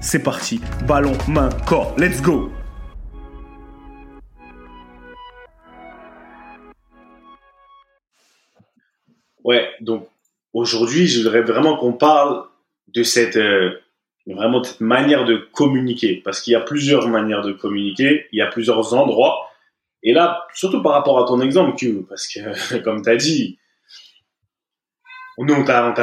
c'est parti. Ballon, main, corps. Let's go Ouais, donc aujourd'hui, je voudrais vraiment qu'on parle de cette, euh, vraiment cette manière de communiquer. Parce qu'il y a plusieurs manières de communiquer, il y a plusieurs endroits. Et là, surtout par rapport à ton exemple, Q, parce que comme tu as dit, nous, on t'a,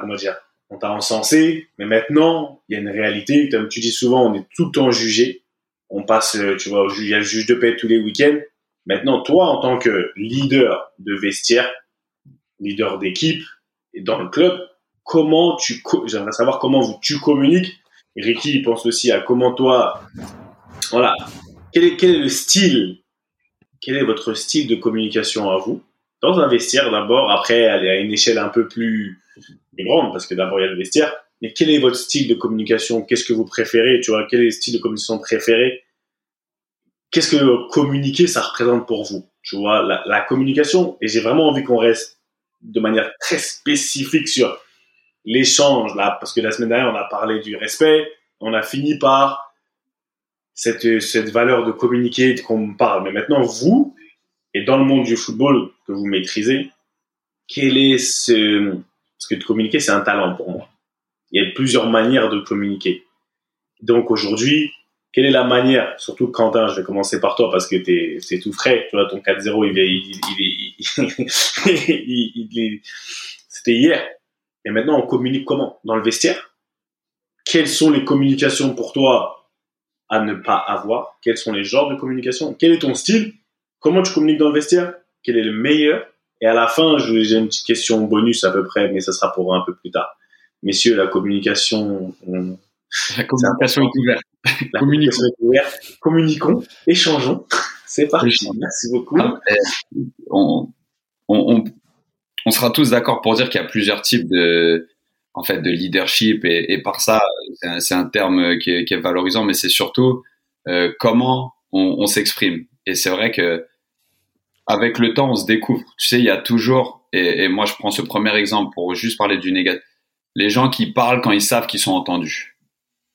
comment dire, on t'a encensé, mais maintenant, il y a une réalité. Comme tu dis souvent, on est tout le temps jugé. On passe, euh, tu vois, il y a le juge de paix tous les week-ends. Maintenant, toi, en tant que leader de vestiaire, leader d'équipe et dans le club, comment tu, j'aimerais savoir comment tu communiques. Ricky pense aussi à comment toi, voilà, quel est, quel est le style, quel est votre style de communication à vous? Dans un vestiaire d'abord, après aller à une échelle un peu plus grande, parce que d'abord il y a le vestiaire, mais quel est votre style de communication? Qu'est-ce que vous préférez? Tu vois, quel est le style de communication préféré? Qu'est-ce que communiquer, ça représente pour vous? Tu vois, la, la communication, et j'ai vraiment envie qu'on reste de manière très spécifique sur l'échange, là, parce que la semaine dernière, on a parlé du respect, on a fini par cette, cette valeur de communiquer qu'on parle. Mais maintenant, vous, et dans le monde du football que vous maîtrisez, quel est ce... Parce que de communiquer, c'est un talent pour moi. Il y a plusieurs manières de communiquer. Donc aujourd'hui, quelle est la manière, surtout Quentin, je vais commencer par toi parce que c'est tout frais, tu vois, ton 4-0, il, il, il, c'était hier. Et maintenant, on communique comment? Dans le vestiaire? Quelles sont les communications pour toi à ne pas avoir? Quels sont les genres de communication? Quel est ton style? Comment tu communiques dans le vestiaire? Quel est le meilleur? Et à la fin, j'ai une petite question bonus à peu près, mais ça sera pour un peu plus tard. Messieurs, la communication. La communication est ouverte. La communication est ouverte. Communiquons, échangeons. C'est parti. Merci beaucoup. Ah, on, on, on, sera tous d'accord pour dire qu'il y a plusieurs types de, en fait, de leadership et, et par ça, c'est un, terme qui est, qui est, valorisant, mais c'est surtout euh, comment on s'exprime. Et c'est vrai que avec le temps, on se découvre. Tu sais, il y a toujours, et, moi je prends ce premier exemple pour juste parler du négatif, les gens qui parlent quand ils savent qu'ils sont entendus.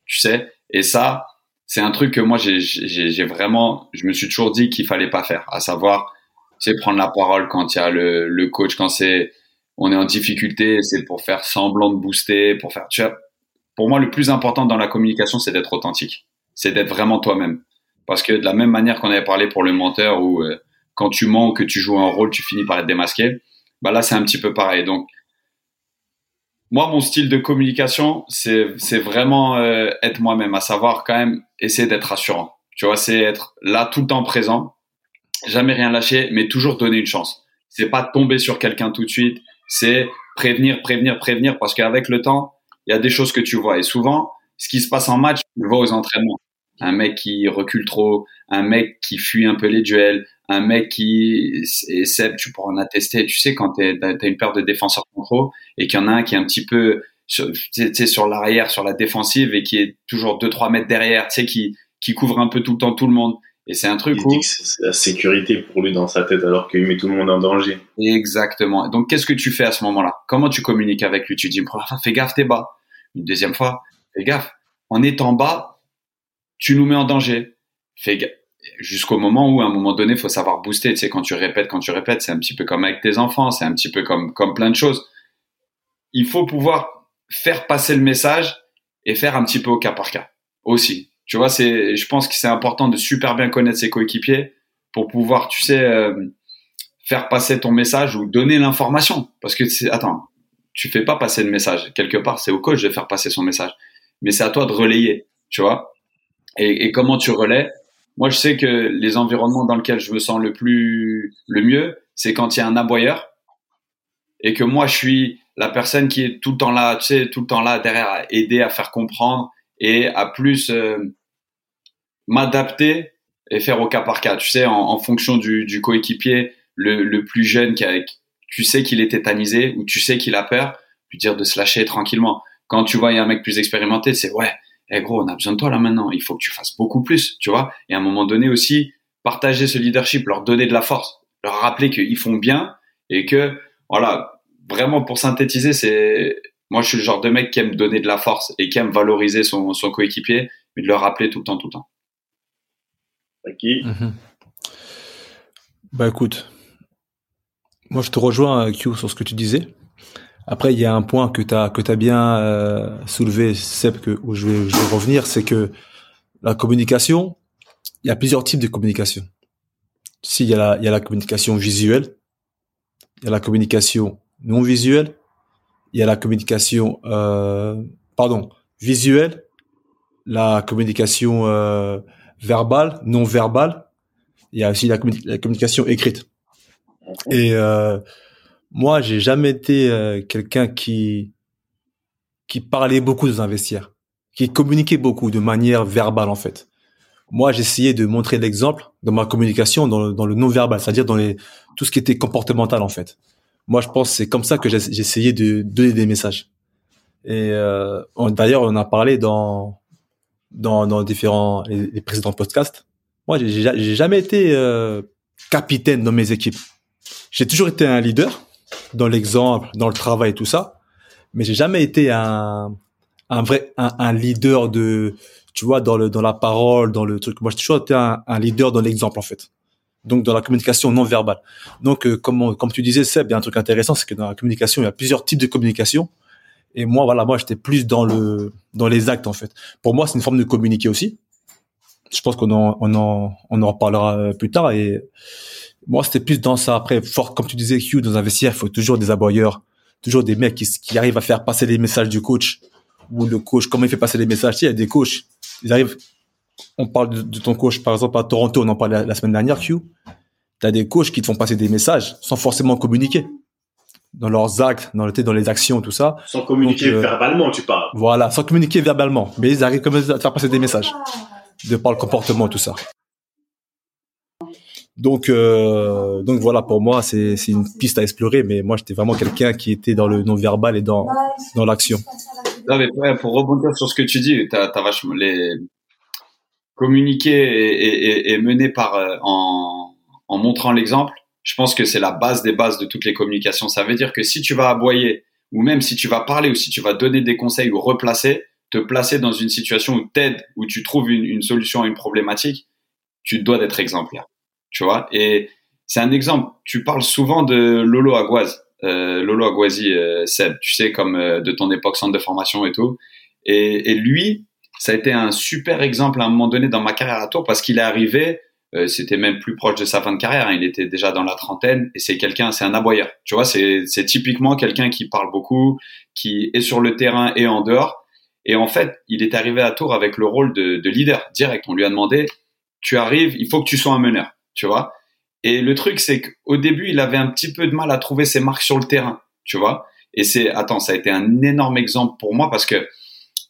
Tu sais, et ça, c'est un truc que moi j'ai vraiment, je me suis toujours dit qu'il fallait pas faire, à savoir, c'est prendre la parole quand il y a le, le coach, quand c'est, on est en difficulté, c'est pour faire semblant de booster, pour faire, tu vois, pour moi le plus important dans la communication, c'est d'être authentique, c'est d'être vraiment toi-même. Parce que de la même manière qu'on avait parlé pour le menteur, où euh, quand tu mens, que tu joues un rôle, tu finis par être démasqué, bah là c'est un petit peu pareil. Donc moi, mon style de communication, c'est vraiment euh, être moi-même, à savoir quand même essayer d'être rassurant. Tu vois, c'est être là tout le temps présent, jamais rien lâcher, mais toujours donner une chance. C'est pas tomber sur quelqu'un tout de suite, c'est prévenir, prévenir, prévenir, parce qu'avec le temps, il y a des choses que tu vois. Et souvent, ce qui se passe en match, tu le vois aux entraînements un mec qui recule trop, un mec qui fuit un peu les duels, un mec qui et Seb, tu pourras en attester. Tu sais quand tu as une paire de défenseurs trop et qu'il y en a un qui est un petit peu sur, sur l'arrière, sur la défensive et qui est toujours 2-3 mètres derrière, tu sais qui qui couvre un peu tout le temps tout le monde. Et c'est un truc où c'est la sécurité pour lui dans sa tête alors qu'il met tout le monde en danger. Exactement. Donc qu'est-ce que tu fais à ce moment-là? Comment tu communiques avec lui? Tu dis une première fois, fais gaffe, t'es bas. Une deuxième fois, fais gaffe. En étant bas, tu nous mets en danger. Fais jusqu'au moment où, à un moment donné, il faut savoir booster. Tu sais, quand tu répètes, quand tu répètes, c'est un petit peu comme avec tes enfants, c'est un petit peu comme, comme plein de choses. Il faut pouvoir faire passer le message et faire un petit peu au cas par cas aussi. Tu vois, c'est, je pense que c'est important de super bien connaître ses coéquipiers pour pouvoir, tu sais, euh, faire passer ton message ou donner l'information. Parce que attends, tu fais pas passer le message. Quelque part, c'est au coach de faire passer son message. Mais c'est à toi de relayer, tu vois. Et comment tu relais Moi, je sais que les environnements dans lesquels je me sens le plus, le mieux, c'est quand il y a un aboyeur et que moi, je suis la personne qui est tout le temps là, tu sais, tout le temps là derrière à aider à faire comprendre et à plus euh, m'adapter et faire au cas par cas. Tu sais, en, fonction du, du coéquipier, le, le, plus jeune qui a, tu sais qu'il est tétanisé ou tu sais qu'il a peur, lui dire de se lâcher tranquillement. Quand tu vois il y a un mec plus expérimenté, c'est ouais, eh gros, on a besoin de toi là maintenant. Il faut que tu fasses beaucoup plus, tu vois. Et à un moment donné aussi, partager ce leadership, leur donner de la force, leur rappeler qu'ils font bien et que voilà, vraiment pour synthétiser, c'est moi je suis le genre de mec qui aime donner de la force et qui aime valoriser son, son coéquipier, mais de le rappeler tout le temps, tout le temps. Qui Mhm. Bah écoute, moi je te rejoins Q sur ce que tu disais. Après il y a un point que tu as que tu bien euh, soulevé Seb que où je vais, je vais revenir, c'est que la communication, il y a plusieurs types de communication. Si il y a la il y a la communication visuelle, il y a la communication non visuelle, il y a la communication euh, pardon, visuelle, la communication euh, verbale, non verbale, il y a aussi la communication écrite. Et euh, moi, j'ai jamais été euh, quelqu'un qui qui parlait beaucoup dans un vestiaire, qui communiquait beaucoup de manière verbale en fait. Moi, j'essayais de montrer l'exemple dans ma communication, dans le, dans le non verbal, c'est-à-dire dans les tout ce qui était comportemental en fait. Moi, je pense c'est comme ça que j'ai essayé de donner des messages. Et euh, d'ailleurs, on a parlé dans dans, dans différents les, les précédents podcasts. Moi, j'ai jamais été euh, capitaine dans mes équipes. J'ai toujours été un leader dans l'exemple, dans le travail tout ça, mais j'ai jamais été un vrai un, leader de tu vois dans le dans la parole, dans le truc. Moi, j'ai toujours été un, leader dans l'exemple en fait. Donc dans la communication non verbale. Donc euh, comme comme tu disais Seb, il y a un truc intéressant, c'est que dans la communication, il y a plusieurs types de communication. Et moi, voilà, moi, j'étais plus dans le dans les actes en fait. Pour moi, c'est une forme de communiquer aussi. Je pense qu'on en on en on reparlera euh, plus tard. Et moi, c'était plus dans ça. Après, fort comme tu disais, Q dans un vestiaire, il faut toujours des aboyeurs, toujours des mecs qui qui arrivent à faire passer les messages du coach ou le coach. Comment il fait passer les messages Tu sais, Il y a des coachs, ils arrivent. On parle de, de ton coach, par exemple à Toronto, on en parlait la, la semaine dernière, Q. T'as des coachs qui te font passer des messages sans forcément communiquer dans leurs actes, dans, le, dans les actions, tout ça. Sans communiquer Donc, euh, verbalement, tu parles. Voilà, sans communiquer verbalement. Mais ils arrivent quand même à te faire passer des messages de par le comportement, tout ça. Donc, euh, donc voilà, pour moi, c'est une piste à explorer. Mais moi, j'étais vraiment quelqu'un qui était dans le non-verbal et dans, dans l'action. Pour rebondir sur ce que tu dis, t'as, vachement les communiquer et, et, et- mener par euh, en, en montrant l'exemple. Je pense que c'est la base des bases de toutes les communications. Ça veut dire que si tu vas aboyer ou même si tu vas parler ou si tu vas donner des conseils ou replacer, te placer dans une situation où t'aides, où tu trouves une, une solution à une problématique, tu dois d'être exemplaire. Tu vois Et c'est un exemple. Tu parles souvent de Lolo Aguaz, euh, Lolo Aguazi, euh, Seb, tu sais, comme euh, de ton époque centre de formation et tout. Et, et lui, ça a été un super exemple à un moment donné dans ma carrière à Tours parce qu'il est arrivé, euh, c'était même plus proche de sa fin de carrière, hein, il était déjà dans la trentaine et c'est quelqu'un, c'est un aboyeur. Tu vois, c'est typiquement quelqu'un qui parle beaucoup, qui est sur le terrain et en dehors. Et en fait, il est arrivé à Tours avec le rôle de, de leader direct. On lui a demandé, tu arrives, il faut que tu sois un meneur, tu vois. Et le truc, c'est qu'au début, il avait un petit peu de mal à trouver ses marques sur le terrain, tu vois. Et c'est, attends, ça a été un énorme exemple pour moi parce que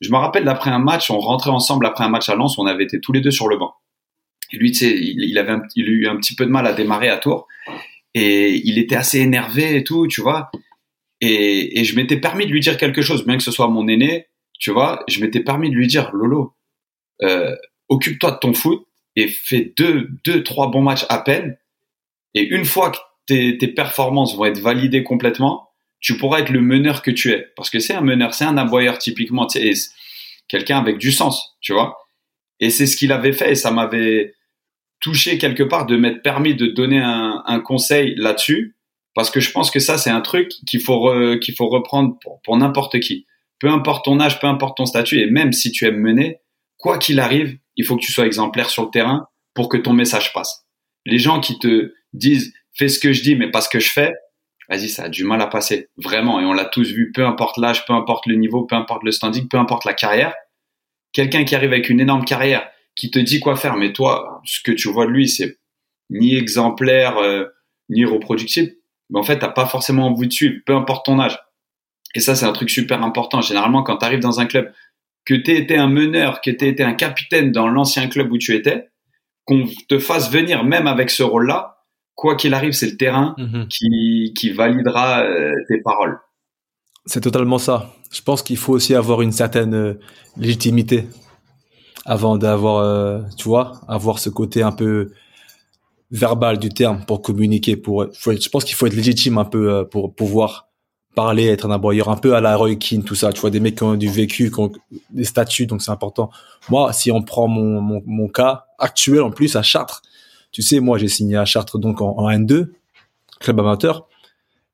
je me rappelle d'après un match, on rentrait ensemble après un match à Lens, on avait été tous les deux sur le banc. Et lui, tu sais, il, avait un, il a eu un petit peu de mal à démarrer à Tours et il était assez énervé et tout, tu vois. Et, et je m'étais permis de lui dire quelque chose, bien que ce soit mon aîné, tu vois, je m'étais permis de lui dire, Lolo, euh, occupe-toi de ton foot et fais deux, deux, trois bons matchs à peine. Et une fois que tes, tes performances vont être validées complètement, tu pourras être le meneur que tu es. Parce que c'est un meneur, c'est un aboyeur typiquement, quelqu'un avec du sens, tu vois. Et c'est ce qu'il avait fait et ça m'avait, touché quelque part de m'être permis de donner un, un conseil là-dessus, parce que je pense que ça, c'est un truc qu'il faut, qu'il faut reprendre pour, pour n'importe qui. Peu importe ton âge, peu importe ton statut, et même si tu aimes mener, quoi qu'il arrive, il faut que tu sois exemplaire sur le terrain pour que ton message passe. Les gens qui te disent fais ce que je dis, mais pas ce que je fais, vas-y, ça a du mal à passer. Vraiment. Et on l'a tous vu, peu importe l'âge, peu importe le niveau, peu importe le standing, peu importe la carrière. Quelqu'un qui arrive avec une énorme carrière, qui te dit quoi faire, mais toi, ce que tu vois de lui, c'est ni exemplaire, euh, ni reproductible. Mais en fait, t'as pas forcément envie de suivre, peu importe ton âge. Et ça, c'est un truc super important. Généralement, quand tu arrives dans un club, que tu été un meneur, que tu été un capitaine dans l'ancien club où tu étais, qu'on te fasse venir même avec ce rôle-là, quoi qu'il arrive, c'est le terrain mhm. qui, qui validera euh, tes paroles. C'est totalement ça. Je pense qu'il faut aussi avoir une certaine euh, légitimité avant d'avoir, euh, tu vois, avoir ce côté un peu verbal du terme pour communiquer. Pour, je pense qu'il faut être légitime un peu pour pouvoir parler, être un aboyeur, un peu à la Roy Keane, tout ça. Tu vois, des mecs qui ont du vécu, des statuts, donc c'est important. Moi, si on prend mon, mon, cas actuel en plus à Chartres, tu sais, moi, j'ai signé à Chartres donc en, N2, club amateur.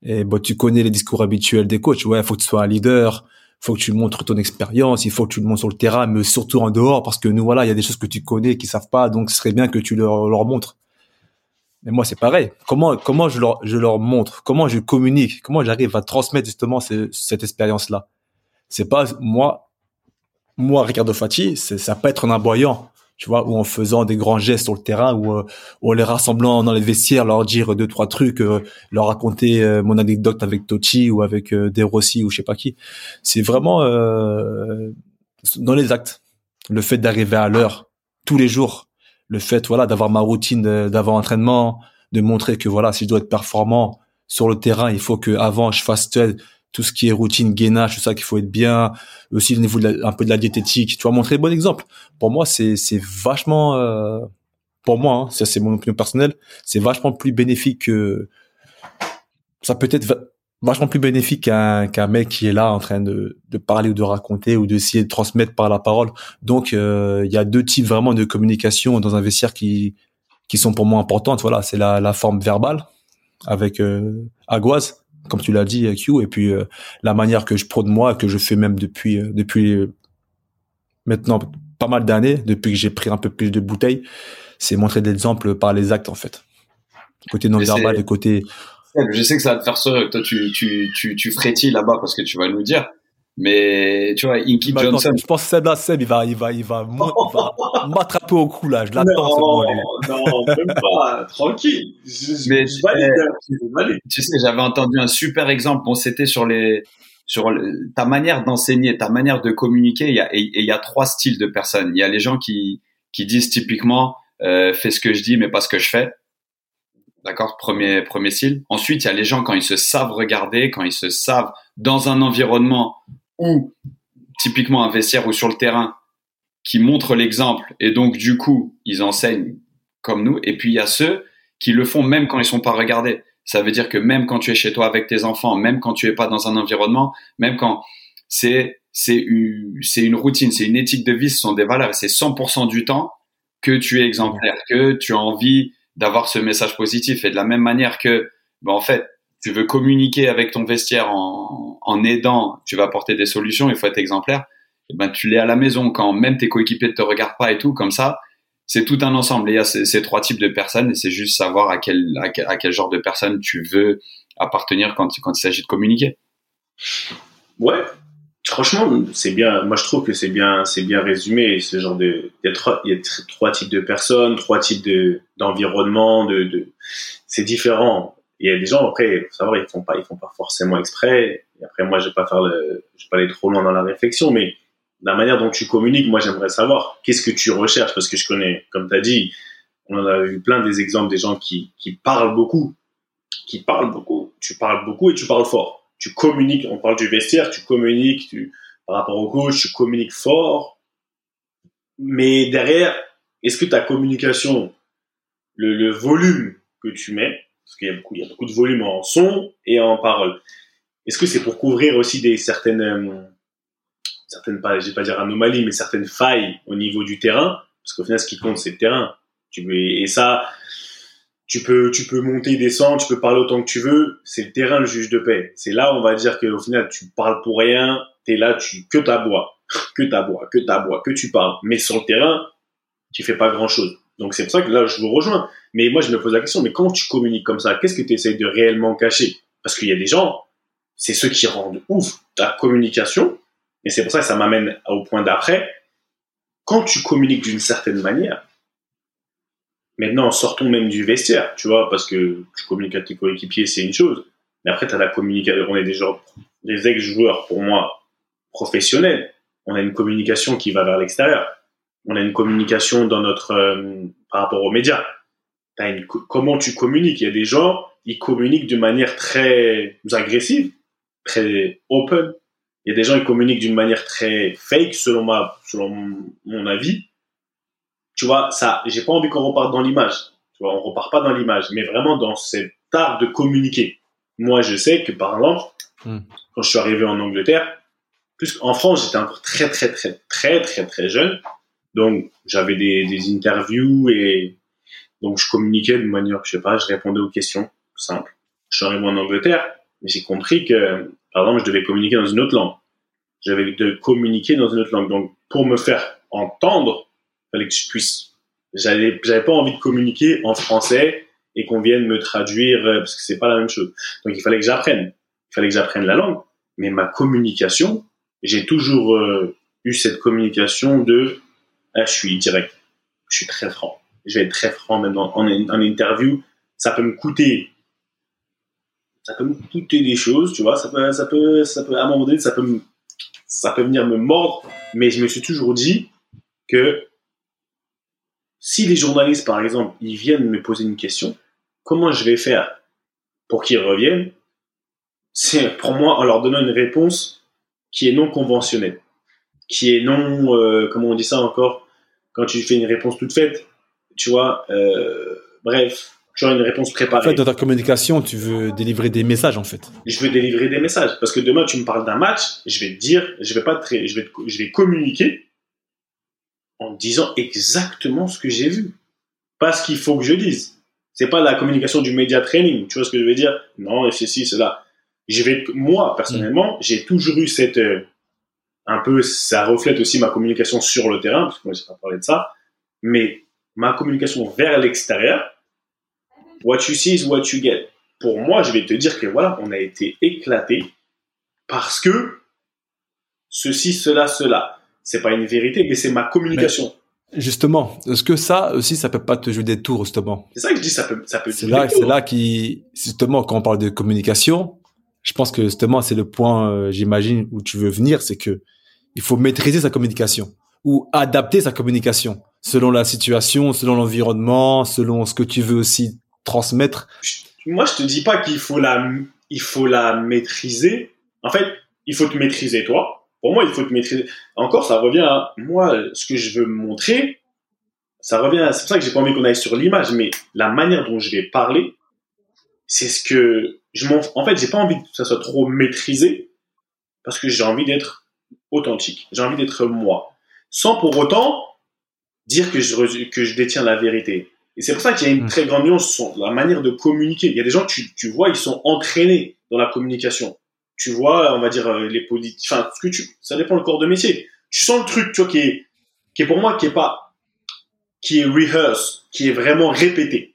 Et bon, tu connais les discours habituels des coachs. Ouais, faut que tu sois un leader, faut que tu montres ton expérience, il faut que tu le montres sur le terrain, mais surtout en dehors, parce que nous, voilà, il y a des choses que tu connais, qui savent pas, donc ce serait bien que tu leur montres. Mais moi, c'est pareil. Comment, comment je leur, je leur montre, comment je communique, comment j'arrive à transmettre justement cette expérience-là? C'est pas moi, moi, Ricardo Fati, ça peut être un aboyant tu vois, ou en faisant des grands gestes sur le terrain, ou, euh, ou en les rassemblant dans les vestiaires, leur dire deux trois trucs, euh, leur raconter euh, mon anecdote avec Tochi ou avec De Rossi ou je sais pas qui. C'est vraiment dans les actes, le fait d'arriver à l'heure tous les jours, le fait voilà d'avoir ma routine d'avant entraînement, de montrer que voilà si je dois être performant sur le terrain, il faut que avant je fasse tout ce qui est routine, gainage, tout ça qu'il faut être bien, aussi le niveau de un peu de la diététique. Tu vas montrer le bon exemple. Pour moi, c'est c'est vachement, euh, pour moi, hein, ça c'est mon opinion personnelle, c'est vachement plus bénéfique que ça peut être vachement plus bénéfique qu'un qu'un mec qui est là en train de de parler ou de raconter ou d'essayer de transmettre par la parole. Donc euh, il y a deux types vraiment de communication dans un vestiaire qui qui sont pour moi importantes. Voilà, c'est la la forme verbale avec euh, Aguaz comme tu l'as dit, euh, Q, et puis euh, la manière que je prône moi, que je fais même depuis euh, depuis maintenant pas mal d'années, depuis que j'ai pris un peu plus de bouteilles, c'est montrer des exemples par les actes en fait. Côté non verbal et côté. Je sais que ça va te faire ça. Toi, tu tu tu tu frétilles là-bas parce que tu vas nous dire. Mais tu vois, Inky Johnson. je pense que Seb, là, Seb, il va, il va, il va, m'attraper au cou là. Je l'attends. Non, non, même pas. Tranquille. Mais hein, tu sais, j'avais entendu un super exemple. Bon, c'était sur les, sur ta manière d'enseigner, ta manière de communiquer. Il y a, et il y a trois styles de personnes. Il y a les gens qui, qui disent typiquement, euh, fais ce que je dis, mais pas ce que je fais. D'accord, premier premier style. Ensuite, il y a les gens quand ils se savent regarder, quand ils se savent dans un environnement ou typiquement un vestiaire ou sur le terrain qui montre l'exemple et donc du coup ils enseignent comme nous. Et puis il y a ceux qui le font même quand ils sont pas regardés. Ça veut dire que même quand tu es chez toi avec tes enfants même quand tu es pas dans un environnement même quand c'est c'est une, une routine c'est une éthique de vie ce sont des valeurs. C'est 100% du temps que tu es exemplaire que tu as envie d'avoir ce message positif et de la même manière que ben en fait tu veux communiquer avec ton vestiaire en, en aidant, tu vas apporter des solutions, il faut être exemplaire. Eh ben, tu l'es à la maison quand même tes coéquipiers ne te regardent pas et tout, comme ça, c'est tout un ensemble. Et il y a ces, trois types de personnes et c'est juste savoir à quel, à quel, genre de personne tu veux appartenir quand, quand il s'agit de communiquer. Ouais, franchement, c'est bien. Moi, je trouve que c'est bien, c'est bien résumé. Ce genre de, il y a trois, il y a trois types de personnes, trois types de d'environnement, de, de, c'est différent il y a des gens après, faut savoir, ils font pas, ils font pas forcément exprès. Après, moi, je vais pas faire le, je vais pas aller trop loin dans la réflexion, mais la manière dont tu communiques, moi, j'aimerais savoir qu'est-ce que tu recherches, parce que je connais, comme tu as dit, on en a eu plein des exemples des gens qui, qui parlent beaucoup, qui parlent beaucoup. Tu parles beaucoup et tu parles fort. Tu communiques, on parle du vestiaire, tu communiques, tu, par rapport au coach, tu communiques fort. Mais derrière, est-ce que ta communication, le, volume que tu mets, parce qu'il y a beaucoup, il y a beaucoup de volume en son et en parole. Est-ce que c'est pour couvrir aussi des certaines, euh, certaines pas, je vais pas dire anomalies, mais certaines failles au niveau du terrain, parce qu'au final, ce qui compte, c'est le terrain. Tu et ça, tu peux, tu peux monter, descendre, tu peux parler autant que tu veux. C'est le terrain, le juge de paix. C'est là, on va dire qu'au final, tu parles pour rien. T'es là, tu, que t'aboies, que t'aboies, que que tu parles. Mais sur le terrain, tu fais pas grand chose. Donc c'est pour ça que là, je vous rejoins. Mais moi, je me pose la question, mais quand tu communiques comme ça, qu'est-ce que tu essaies de réellement cacher? Parce qu'il y a des gens, c'est ceux qui rendent ouf ta communication. Et c'est pour ça que ça m'amène au point d'après. Quand tu communiques d'une certaine manière, Maintenant, sortons même du vestiaire, tu vois, parce que tu communiques à tes coéquipiers, c'est une chose. Mais après, tu as la communication. On est des, des ex-joueurs, pour moi, professionnels. On a une communication qui va vers l'extérieur. On a une communication dans notre, euh, par rapport aux médias. Une, comment tu communiques? Il y a des gens, ils communiquent de manière très agressive, très open. Il y a des gens, qui communiquent d'une manière très fake, selon ma, selon mon avis tu vois, ça, j'ai pas envie qu'on reparte dans l'image. Tu vois, on repart pas dans l'image, mais vraiment dans cet art de communiquer. Moi, je sais que, par exemple, hmm. quand je suis arrivé en Angleterre, plus en France, j'étais encore très, très, très, très, très, très jeune. Donc, j'avais des, des interviews et donc je communiquais de manière, je sais pas, je répondais aux questions, simple. Je suis arrivé en Angleterre, mais j'ai compris que, par exemple, je devais communiquer dans une autre langue. J'avais de communiquer dans une autre langue. Donc, pour me faire entendre, fallait que je puisse. J'avais, pas envie de communiquer en français et qu'on vienne me traduire euh, parce que c'est pas la même chose. Donc il fallait que j'apprenne. Il fallait que j'apprenne la langue. Mais ma communication, j'ai toujours euh, eu cette communication de ah, je suis direct, je suis très franc. Je vais être très franc même en, en, interview. Ça peut me coûter ça peut me coûter des choses, tu vois, ça peut, ça peut, ça peut, à un moment donné, ça peut ça peut venir me mordre, mais je me suis toujours dit que si les journalistes, par exemple, ils viennent me poser une question, comment je vais faire pour qu'ils reviennent? C'est pour moi en leur donnant une réponse qui est non conventionnelle, qui est non, euh, comment on dit ça encore, quand tu fais une réponse toute faite, tu vois, euh, bref, tu as une réponse préparée. En fait, dans ta communication, tu veux délivrer des messages, en fait. Je veux délivrer des messages. Parce que demain, tu me parles d'un match, je vais te dire, je vais pas te, je vais, je vais communiquer en disant exactement ce que j'ai vu. Pas ce qu'il faut que je dise. C'est pas la communication du média training. Tu vois ce que je veux dire? Non, et ceci, cela. Je vais, moi, personnellement, mm. j'ai toujours eu cette, euh, un peu, ça reflète aussi ma communication sur le terrain, parce que moi, j'ai pas parlé de ça, mais ma communication vers l'extérieur, what you see is what you get. Pour moi, je vais te dire que voilà, on a été éclaté parce que ceci, cela, cela c'est pas une vérité, mais c'est ma communication. justement, est-ce que ça aussi, ça peut pas te jouer des tours, justement? C'est ça que je dis, ça peut, ça peut. C'est là, c'est là qui, justement, quand on parle de communication, je pense que justement, c'est le point, euh, j'imagine, où tu veux venir, c'est que il faut maîtriser sa communication ou adapter sa communication selon la situation, selon l'environnement, selon ce que tu veux aussi transmettre. Moi, je te dis pas qu'il faut la, il faut la maîtriser. En fait, il faut te maîtriser toi pour moi, il faut te maîtriser. Encore, ça revient à moi, ce que je veux montrer. Ça revient. C'est pour ça que j'ai pas envie qu'on aille sur l'image, mais la manière dont je vais parler, c'est ce que je m'en. En fait, j'ai pas envie que ça soit trop maîtrisé parce que j'ai envie d'être authentique. J'ai envie d'être moi, sans pour autant dire que je que je détiens la vérité. Et c'est pour ça qu'il y a une mmh. très grande nuance sur la manière de communiquer. Il y a des gens, tu, tu vois, ils sont entraînés dans la communication tu vois, on va dire euh, les politiques, enfin, ce que tu, ça dépend le corps de métier. Tu sens le truc, tu vois, qui est, qui est pour moi, qui est pas, qui est rehearse, qui est vraiment répété.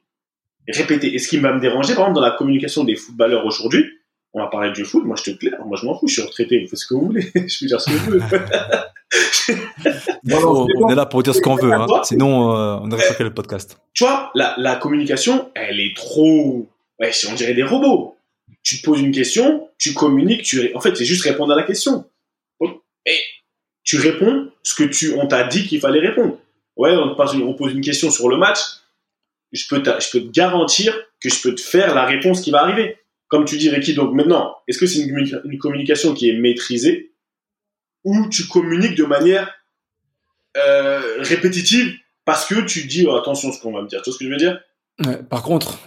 Répété. Et ce qui va me déranger, par exemple, dans la communication des footballeurs aujourd'hui, on va parler du foot, moi je te claire, moi je m'en fous, je suis retraité, vous faites ce que vous voulez, je peux dire ce que je veux. on est là pour dire ce qu'on veut, hein. sinon euh, on n'aurait pas fait le podcast. Tu vois, la, la communication, elle est trop, ouais, si on dirait des robots tu poses une question, tu communiques, tu en fait c'est juste répondre à la question. Et tu réponds ce que tu on t'a dit qu'il fallait répondre. Ouais, on, on pose une question sur le match, je peux, je peux te garantir que je peux te faire la réponse qui va arriver. Comme tu dis Ricky, donc maintenant, est-ce que c'est une, une, communication qui est maîtrisée ou tu communiques de manière euh, répétitive parce que tu dis oh, attention ce qu'on va me dire. Tu vois ce que je veux dire? Par contre,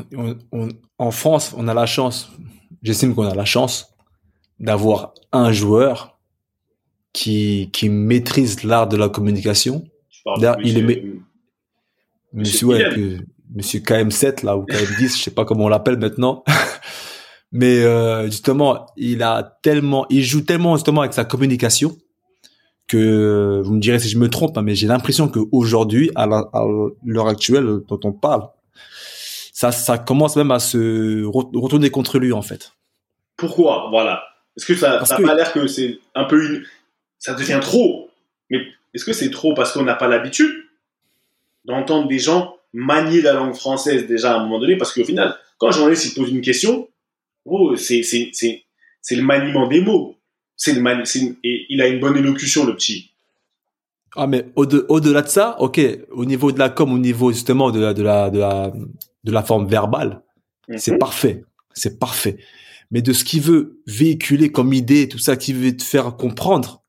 en France, on a la chance, j'estime qu'on a la chance d'avoir un joueur qui, qui maîtrise l'art de la communication. il est Monsieur, ouais, Monsieur KM7 là ou KM10, je sais pas comment on l'appelle maintenant. Mais euh, justement, il a tellement, il joue tellement justement avec sa communication que vous me direz si je me trompe, hein, mais j'ai l'impression qu'aujourd'hui, à l'heure actuelle dont on parle, ça, ça commence même à se retourner contre lui en fait. Pourquoi? Voilà. Est-ce que ça n'a pas l'air que c'est un peu une, ça devient trop? Mais est-ce que c'est trop parce qu'on n'a pas l'habitude d'entendre des gens manier la langue française déjà à un moment donné? Parce qu'au final, quand un journaliste il pose une question, oh, c'est le maniement des mots. C'est le et il a une bonne élocution le petit. Ah mais au-delà de, ça, ok, au niveau de la com, au niveau justement de la de la de la, de la forme verbale, c'est mhm. parfait, c'est parfait. Mais de ce qu'il veut véhiculer comme idée, tout ça, qu'il veut te faire comprendre,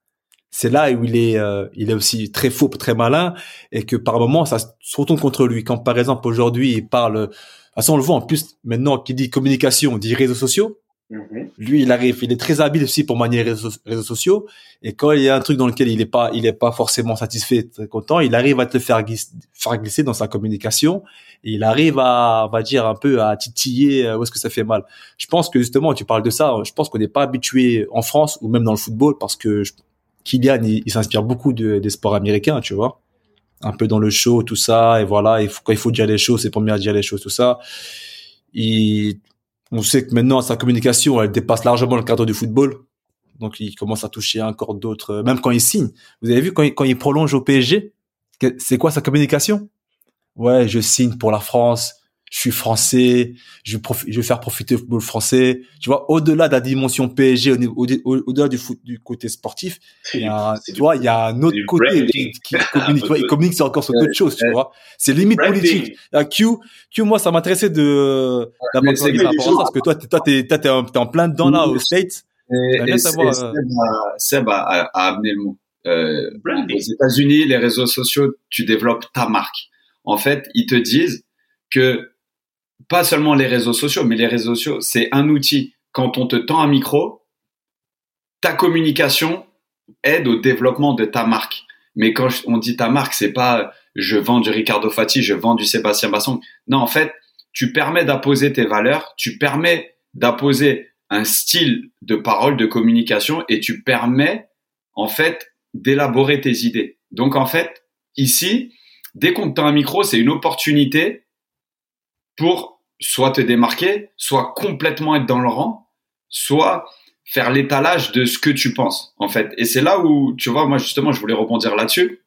c'est là où il est, euh, il est aussi très faux, très malin, et que par moments ça se retourne contre lui. Quand par exemple aujourd'hui il parle, de façon on le voit en plus maintenant qu'il dit communication, on dit réseaux sociaux. Mhm. Lui, il arrive, il est très habile aussi pour manier les réseaux, sociaux. Et quand il y a un truc dans lequel il est pas, il est pas forcément satisfait, très content, il arrive à te faire glisser, faire glisser dans sa communication. Il arrive à, on va dire un peu à titiller euh, où est-ce que ça fait mal. Je pense que justement, tu parles de ça. Je pense qu'on n'est pas habitué en France ou même dans le football parce que Kylian, il, s'inspire beaucoup des sports américains, tu vois. Un peu dans le show, tout ça. Et voilà, il faut, quand il faut dire les choses, c'est pour mieux dire les choses, tout ça. Il, on sait que maintenant sa communication, elle dépasse largement le cadre du football. Donc il commence à toucher encore d'autres, même quand il signe. Vous avez vu quand il, quand il prolonge au PSG, c'est quoi sa communication? Ouais, je signe pour la France je suis français, je vais, je vais faire profiter le football français. Tu vois, au-delà de la dimension PSG, au-delà du, foot, du côté sportif, il y a, tu vois, il y a un autre côté qui, qui communique. il communique sur encore sur d'autres choses, tu vois. C'est limite politique. Q, Q, moi, ça m'intéressait de d'avoir à ça, parce que toi, toi, t'es, t'es, t'es en plein dedans là, aux States. Et, savoir, euh, Seb, a, a, amené le mot. Euh, aux États-Unis, les réseaux sociaux, tu développes ta marque. En fait, ils te disent que pas seulement les réseaux sociaux, mais les réseaux sociaux, c'est un outil. Quand on te tend un micro, ta communication aide au développement de ta marque. Mais quand on dit ta marque, c'est pas je vends du Ricardo Fati, je vends du Sébastien Basson. Non, en fait, tu permets d'apposer tes valeurs, tu permets d'apposer un style de parole, de communication et tu permets, en fait, d'élaborer tes idées. Donc, en fait, ici, dès qu'on te tend un micro, c'est une opportunité pour soit te démarquer, soit complètement être dans le rang, soit faire l'étalage de ce que tu penses, en fait. Et c'est là où, tu vois, moi, justement, je voulais rebondir là-dessus.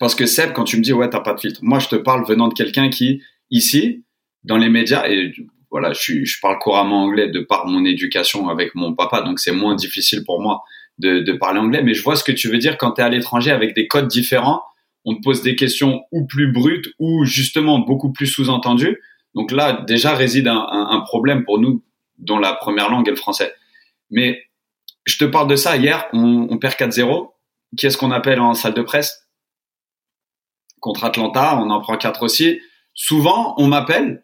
Parce que Seb, quand tu me dis, ouais, t'as pas de filtre, moi, je te parle venant de quelqu'un qui, ici, dans les médias, et voilà, je, parle couramment anglais de par mon éducation avec mon papa, donc c'est moins difficile pour moi de, de parler anglais, mais je vois ce que tu veux dire quand tu es à l'étranger avec des codes différents, on te pose des questions ou plus brutes ou justement beaucoup plus sous-entendues. Donc là, déjà réside un, problème pour nous dont la première langue est le français. Mais je te parle de ça. Hier, on, perd 4-0. Qui est-ce qu'on appelle en salle de presse? Contre Atlanta, on en prend 4 aussi. Souvent, on m'appelle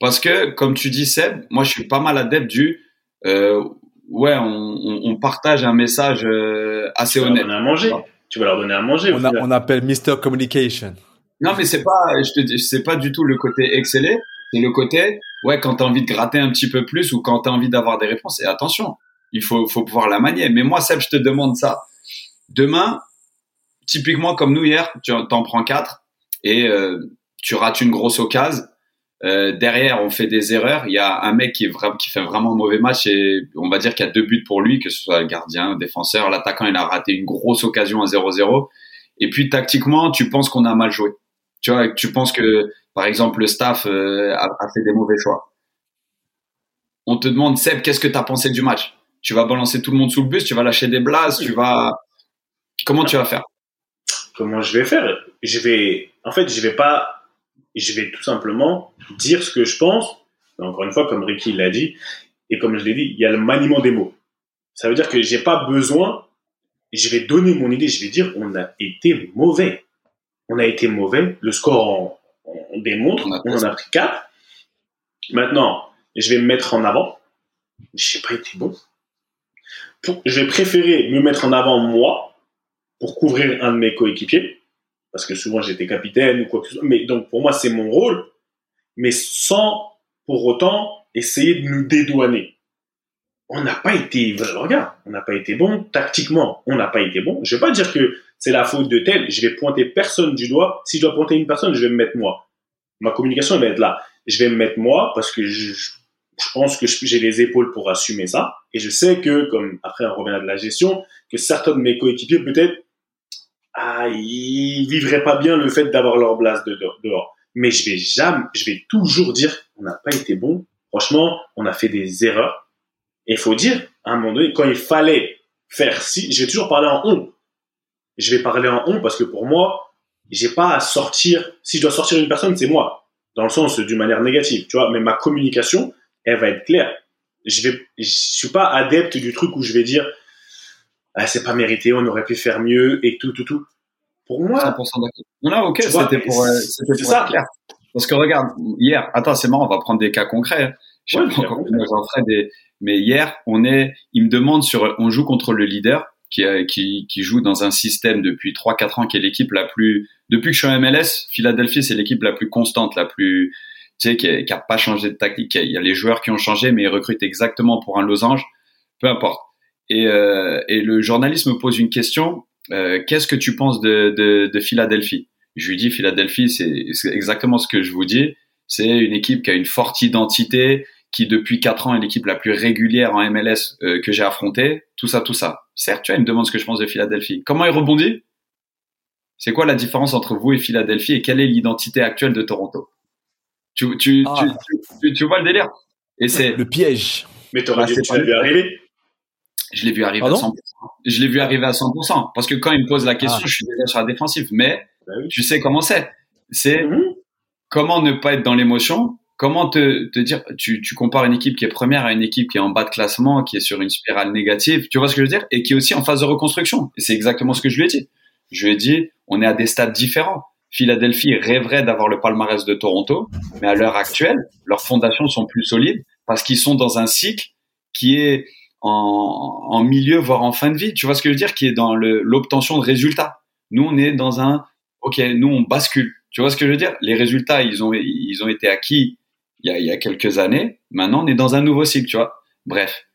parce que, comme tu dis, Seb, moi, je suis pas mal adepte du euh, ouais, on, partage un message euh, assez honnête. Donner à manger. Tu vas leur donner à manger. On, on appelle Mr. Communication. Non, mais c'est pas, je te dis, c'est pas du tout le côté exceller. C'est le côté, ouais, quand tu as envie de gratter un petit peu plus ou quand tu as envie d'avoir des réponses. Et attention, il faut, faut pouvoir la manier. Mais moi, Seb, je te demande ça. Demain, typiquement comme nous hier, tu en prends quatre et euh, tu rates une grosse occasion. Euh, derrière, on fait des erreurs. Il y a un mec qui, fait vraiment un mauvais match et on va dire qu'il y a deux buts pour lui, que ce soit le gardien, le défenseur, l'attaquant, il a raté une grosse occasion à 0-0. Et puis tactiquement, tu penses qu'on a mal joué. Tu vois, tu penses que par exemple, le staff euh, a, fait des mauvais choix. On te demande, Seb, qu'est-ce que tu as pensé du match? Tu vas balancer tout le monde sous le bus, tu vas lâcher des blases, tu vas... Comment tu vas faire? Comment je vais faire? Je vais... En fait, je vais pas... Je vais tout simplement dire ce que je pense. Encore une fois, comme Ricky l'a dit, et comme je l'ai dit, il y a le maniement des mots. Ça veut dire que j'ai pas besoin, je vais donner mon idée, je vais dire on a été mauvais. On a été mauvais. Le score en, on démontre, on, en a pris quatre. Maintenant, je vais me mettre en avant. Je n'ai pas été bon. je vais préférer me mettre en avant moi pour couvrir un de mes coéquipiers parce que souvent j'étais capitaine ou quoi que ce soit. Mais donc pour moi, c'est mon rôle, mais sans pour autant essayer de nous dédouaner. On n'a pas été, regarde, on n'a pas été bon tactiquement, on n'a pas été bon. Je vais pas dire que c'est la faute de tel, je vais pointer personne du doigt. Si je dois pointer une personne, je vais me mettre moi. Ma communication elle va être là. Je vais me mettre moi parce que je, je pense que j'ai les épaules pour assumer ça. Et je sais que, comme après on revient à de la gestion, que certains de mes coéquipiers peut-être, ah, ils vivraient pas bien le fait d'avoir leur place dehors. Mais je vais jamais, je vais toujours dire, on n'a pas été bon. Franchement, on a fait des erreurs. Et il faut dire, à un moment donné, quand il fallait faire si, je vais toujours parler en on. Je vais parler en on parce que pour moi, j'ai pas à sortir, si je dois sortir une personne, c'est moi. Dans le sens d'une manière négative, tu vois. Mais ma communication, elle va être claire. Je vais, je suis pas adepte du truc où je vais dire, ah, c'est pas mérité, on aurait pu faire mieux et tout, tout, tout. Pour moi. 100% d'accord. Non, non, ok, c'était pour, euh, c'était pour ça. clair. Parce que regarde, hier, attends, c'est marrant, on va prendre des cas concrets. Je sais pas ferai des, mais hier, on est, il me demande sur, on joue contre le leader qui, qui, qui joue dans un système depuis 3-4 ans qui est l'équipe la plus, depuis que je suis en MLS, Philadelphie, c'est l'équipe la plus constante, la plus, tu sais, qui, a pas changé de tactique. Il y a les joueurs qui ont changé, mais ils recrutent exactement pour un losange. Peu importe. Et, euh, et le journaliste me pose une question. Euh, Qu'est-ce que tu penses de, de, de Philadelphie? Je lui dis Philadelphie, c'est exactement ce que je vous dis. C'est une équipe qui a une forte identité, qui depuis quatre ans est l'équipe la plus régulière en MLS euh, que j'ai affrontée. Tout ça, tout ça. Certes, tu vois, il me demande ce que je pense de Philadelphie. Comment il rebondit? C'est quoi la différence entre vous et Philadelphie et quelle est l'identité actuelle de Toronto? Tu, tu, ah. tu, tu, vois le délire? Et c'est le piège. Mais t'aurais bah, tu l'as vu arriver Je l'ai vu arriver à 100%. Je l'ai vu arriver à 100%. Parce que quand il me pose la question, ah. je suis déjà sur la défensive. Mais bah tu sais comment c'est. C'est mhm. comment ne pas être dans l'émotion? Comment te, te dire, tu, tu compares une équipe qui est première à une équipe qui est en bas de classement, qui est sur une spirale négative, tu vois ce que je veux dire? Et qui est aussi en phase de reconstruction. Et c'est exactement ce que je lui ai dit. Je lui ai dit, on est à des stades différents Philadelphie rêverait d'avoir le palmarès de Toronto, mais à l'heure actuelle, leurs fondations sont plus solides parce qu'ils sont dans un cycle qui est en, milieu, voire en fin de vie. Tu vois ce que je veux dire? Qui est dans l'obtention de résultats. Nous, on est dans un, ok, nous, on bascule. Tu vois ce que je veux dire? Les résultats, ils ont, ils ont été acquis il y, a, il y a quelques années. Maintenant, on est dans un nouveau cycle, tu vois. Bref,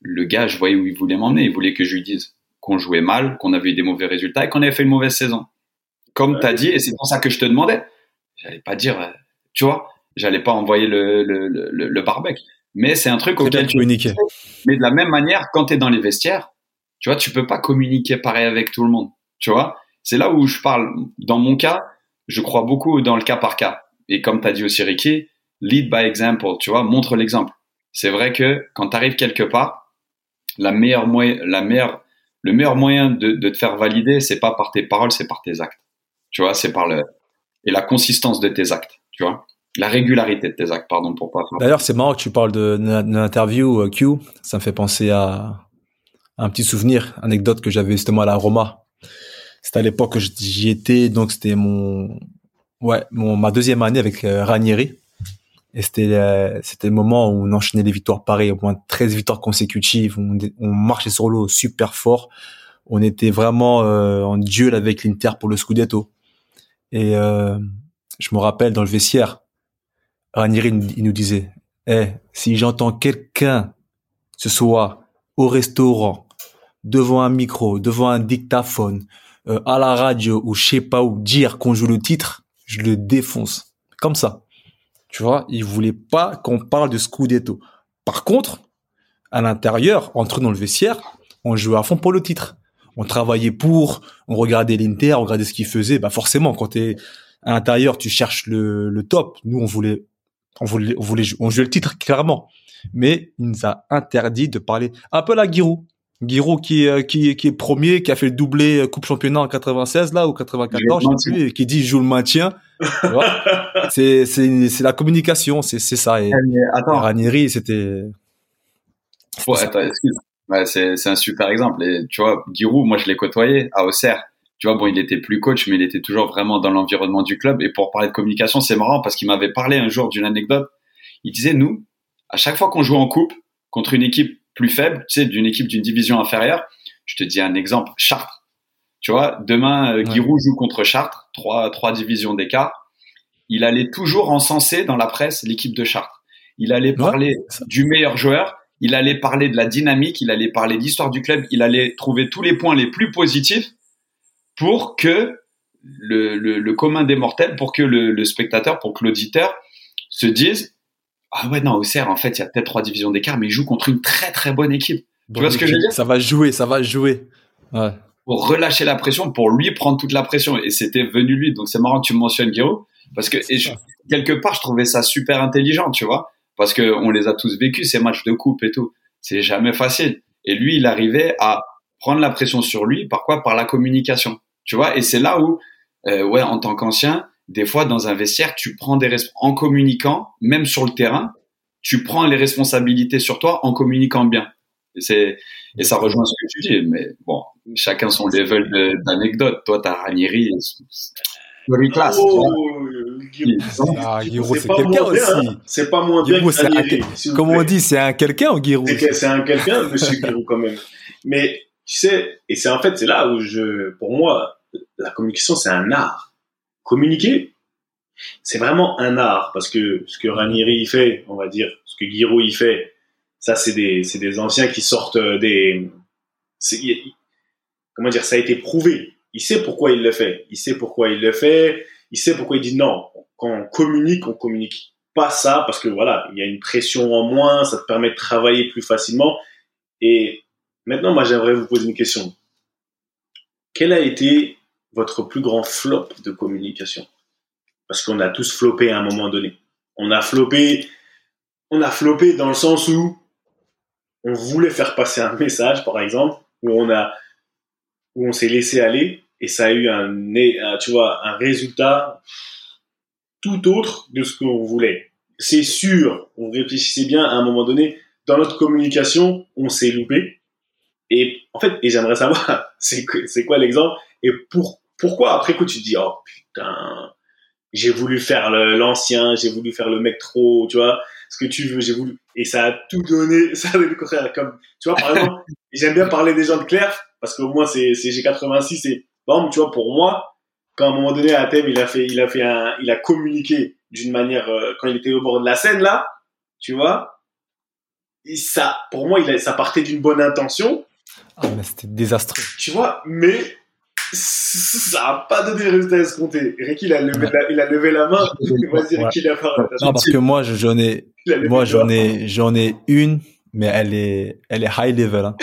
le gars, je voyais où il voulait m'emmener. Il voulait que je lui dise qu'on jouait mal, qu'on avait eu des mauvais résultats et qu'on avait fait une mauvaise saison comme tu as dit, et c'est pour ça que je te demandais. J'allais pas dire, euh, tu vois, j'allais pas envoyer le, le, le, le barbecue. Mais c'est un truc auquel tu communiquer. Mais de la même manière, quand tu es dans les vestiaires, tu vois, tu peux pas communiquer pareil avec tout le monde. Tu vois, c'est là où je parle. Dans mon cas, je crois beaucoup dans le cas par cas. Et comme tu as dit aussi, Ricky, lead by example, tu vois, montre l'exemple. C'est vrai que quand tu arrives quelque part, la meilleure moyen, la meilleure, le meilleur moyen de, de te faire valider, c'est pas par tes paroles, c'est par tes actes. Tu vois, c'est par le et la consistance de tes actes. Tu vois, la régularité de tes actes. Pardon pour pas. D'ailleurs, c'est marrant que tu parles de l'interview euh, Q. Ça me fait penser à un petit souvenir, anecdote que j'avais justement à la Roma. C'était à l'époque que j'y étais, donc c'était mon ouais mon ma deuxième année avec euh, Ranieri. Et c'était euh, c'était le moment où on enchaînait les victoires pareilles, au moins 13 victoires consécutives. On, marchait sur l'eau super fort. On était vraiment en duel avec l'Inter pour le Scudetto. Et euh, je me rappelle dans le vestiaire, Ranieri il nous disait, eh, si j'entends quelqu'un, ce soit au restaurant, devant un micro, devant un dictaphone, euh, à la radio ou je sais pas où, dire qu'on joue le titre, je le défonce. Comme ça. Tu vois, il voulait pas qu'on parle de Scudetto. Par contre, à l'intérieur, entre dans le vestiaire, on jouait à fond pour le titre on travaillait pour, on regardait l'Inter, on regardait ce qu'il faisait. Bah forcément, quand t'es à l'intérieur, tu cherches le, le top. Nous, on voulait, on voulait, on voulait, on jouait le titre clairement. Mais il nous a interdit de parler un peu la Giroud. Giroud qui, euh, qui, qui est premier, qui a fait le doublé euh, Coupe Championnat en 96 là ou 94, je sais plus, et qui dit joue le maintien. c'est c'est c'est la communication, c'est c'est ça. Et, eh, attends. Ranieri, c'était. Ouais, attends, excuse c'est un super exemple. Et tu vois, Giroud, moi je l'ai côtoyé à Auxerre. Tu vois, bon, il était plus coach, mais il était toujours vraiment dans l'environnement du club. Et pour parler de communication, c'est marrant parce qu'il m'avait parlé un jour d'une anecdote. Il disait, nous, à chaque fois qu'on joue en coupe contre une équipe plus faible, tu sais, d'une équipe d'une division inférieure, je te dis un exemple, Chartres. Tu vois, demain, euh, Giroud joue contre Chartres, trois, trois divisions d'écart. Il allait toujours encenser dans la presse l'équipe de Chartres. Il allait parler du meilleur joueur, il allait parler de la dynamique, il allait parler de l'histoire du club, il allait trouver tous les points les plus positifs pour que le, le, commun des mortels, pour que le, le spectateur, pour que l'auditeur se dise ah ouais non Auxerre en fait il y a peut-être trois divisions d'écart mais il joue contre une très très bonne équipe. tu vois ce que je veux dire? Ça va jouer, ça va jouer. Ouais. Pour relâcher la pression, pour lui prendre toute la pression et c'était venu lui. Donc c'est marrant que tu mentionnes Guiraud parce que et quelque part je trouvais ça super intelligent, tu vois, parce que on les a tous vécus ces matchs de coupe et tout. C'est jamais facile. Et lui il arrivait à prendre la pression sur lui par quoi? Par la communication, tu vois? Et c'est là où euh, ouais en tant qu'ancien des fois dans un vestiaire, tu prends des en communiquant, même sur le terrain, tu prends les responsabilités sur toi en communiquant bien. Et c'est et ça rejoint ce que tu dis, mais bon, chacun son level d'anecdote. Toi, t'as Ranieri, classe. Oh, ah, c'est quelqu'un aussi. C'est pas moins bien que Ranieri. Comme on dit, c'est un quelqu'un, Giroud. C'est un quelqu'un, Monsieur Giroud, quand même. Mais tu sais, et c'est en fait c'est là où je, pour moi, la communication c'est un art communiquer, c'est vraiment un art parce que ce que Ranieri fait, on va dire, ce que Giroud y fait, ça c'est des, c'est des anciens qui sortent des, comment dire, ça a été prouvé. Il sait pourquoi il le fait. Il sait pourquoi il le fait. Il sait pourquoi il dit non. Quand on communique, on communique pas ça parce que voilà, il y a une pression en moins, ça te permet de travailler plus facilement. Et maintenant, moi, j'aimerais vous poser une question. Quel a été votre plus grand flop de communication? Parce qu'on a tous floppé à un moment donné. On a floppé, on a floppé dans le sens où on voulait faire passer un message, par exemple, où on a, où on s'est laissé aller et ça a eu un, tu vois, un résultat tout autre de ce qu'on voulait. C'est sûr, on réfléchissait bien à un moment donné, dans notre communication, on s'est loupé. Et en fait, et j'aimerais savoir, c'est quoi l'exemple et pour, pourquoi? Après coup tu te dis oh putain j'ai voulu faire l'ancien j'ai voulu faire le mec trop tu vois ce que tu veux j'ai voulu et ça a tout donné ça a donné comme tu vois par exemple j'aime bien parler des gens de Claire parce qu'au moins c'est c'est G86 et bon tu vois pour moi quand à un moment donné à thème il a fait il a fait un il a communiqué d'une manière euh, quand il était au bord de la scène là tu vois et ça pour moi il ça partait d'une bonne intention ah mais c'était désastreux tu vois mais ça n'a pas donné le résultat escompté. Ricky, il a levé, la, il a levé la main. Vas-y, Ricky, il a parlé. Non, parce que moi, j'en ai, moi, j'en ai, j'en ai une, mais elle est, elle est high level. Hein.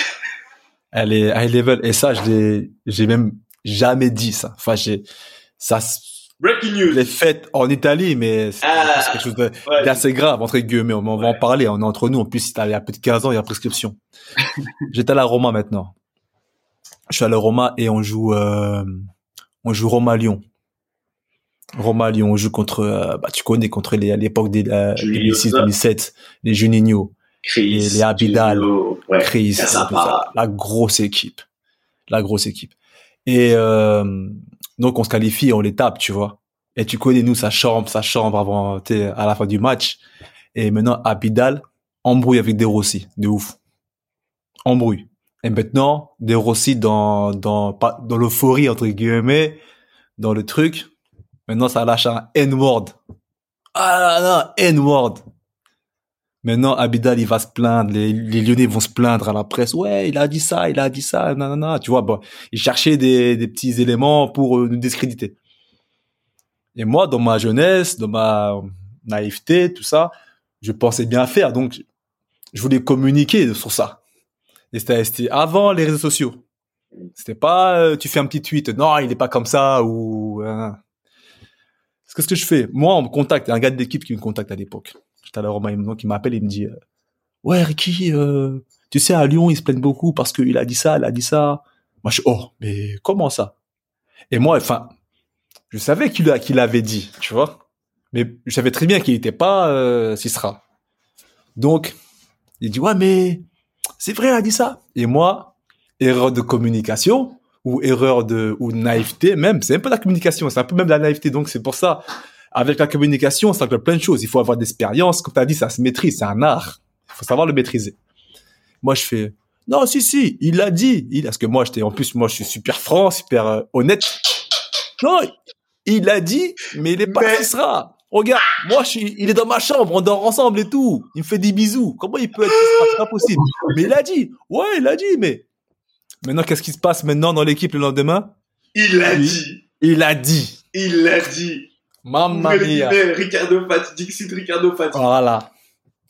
Elle est high level. Et ça, je l'ai, j'ai même jamais dit ça. Enfin, j'ai, ça, Breaking news. Les fêtes en Italie, mais c'est ah, quelque chose d'assez grave, entre guillemets. On, va en parler, on est entre nous. En plus, il y a plus de 15 ans, il y a prescription. J'étais à la Roma maintenant je suis à la Roma et on joue euh, on joue Roma Lyon. Roma Lyon, on joue contre euh, bah tu connais contre les à l'époque des euh, 2006 2007 les Juninho, les, les Abidal, ouais, Chris, la grosse équipe. La grosse équipe. Et euh, donc on se qualifie, on les tape, tu vois. Et tu connais nous sa chambre, sa chambre avant à la fin du match. Et maintenant Abidal embrouille avec des Rossi, de ouf. Embrouille. Et maintenant, De Rossi dans, dans, dans l'euphorie, entre guillemets, dans le truc. Maintenant, ça lâche un N-word. Ah là N-word. Maintenant, Abidal, il va se plaindre. Les, Lyonnais vont se plaindre à la presse. Ouais, il a dit ça, il a dit ça, non. Tu vois, bon, il cherchait des, petits éléments pour euh, nous discréditer. Et moi, dans ma jeunesse, dans ma naïveté, tout ça, je pensais bien faire. Donc, je voulais communiquer sur ça. Et c'était avant les réseaux sociaux. C'était pas euh, tu fais un petit tweet, non, il est pas comme ça ou. Euh. Qu'est-ce que je fais Moi, on me contacte. Un gars de l'équipe qui me contacte à l'époque. J'étais à la Roma, donc il m'appelle et il me dit, ouais Ricky, euh, tu sais à Lyon ils se plaignent beaucoup parce qu'il a dit ça, il a dit ça. Moi je oh mais comment ça? Et moi, enfin, je savais qu'il qu'il l'avait dit, tu vois, mais je savais très bien qu'il n'était pas euh. Donc il dit ouais mais c'est vrai, elle a dit ça. Et moi, erreur de communication ou erreur de ou naïveté même, c'est un peu la communication, c'est un peu même la naïveté. Donc c'est pour ça, avec la communication, ça inclut plein de choses. Il faut avoir d'expérience. Comme tu as dit, ça se maîtrise, c'est un art. Il faut savoir le maîtriser. Moi, je fais Non, si, si, il l'a dit. Il, parce que moi, j'étais, en plus, moi, je suis super franc, super euh, honnête. Non, il l'a dit, mais il est pas Mais- sera. Regarde, moi, je suis, il est dans ma chambre, on dort ensemble et tout. Il me fait des bisous. Comment il peut être C'est pas possible? Mais il a dit. Ouais, il a dit, mais. Maintenant, qu'est-ce qui se passe maintenant dans l'équipe le lendemain? Il l'a dit. Il a dit. Il l'a dit. Mamma mia. Ricardo Fati, Dixit Ricardo Fati. Voilà.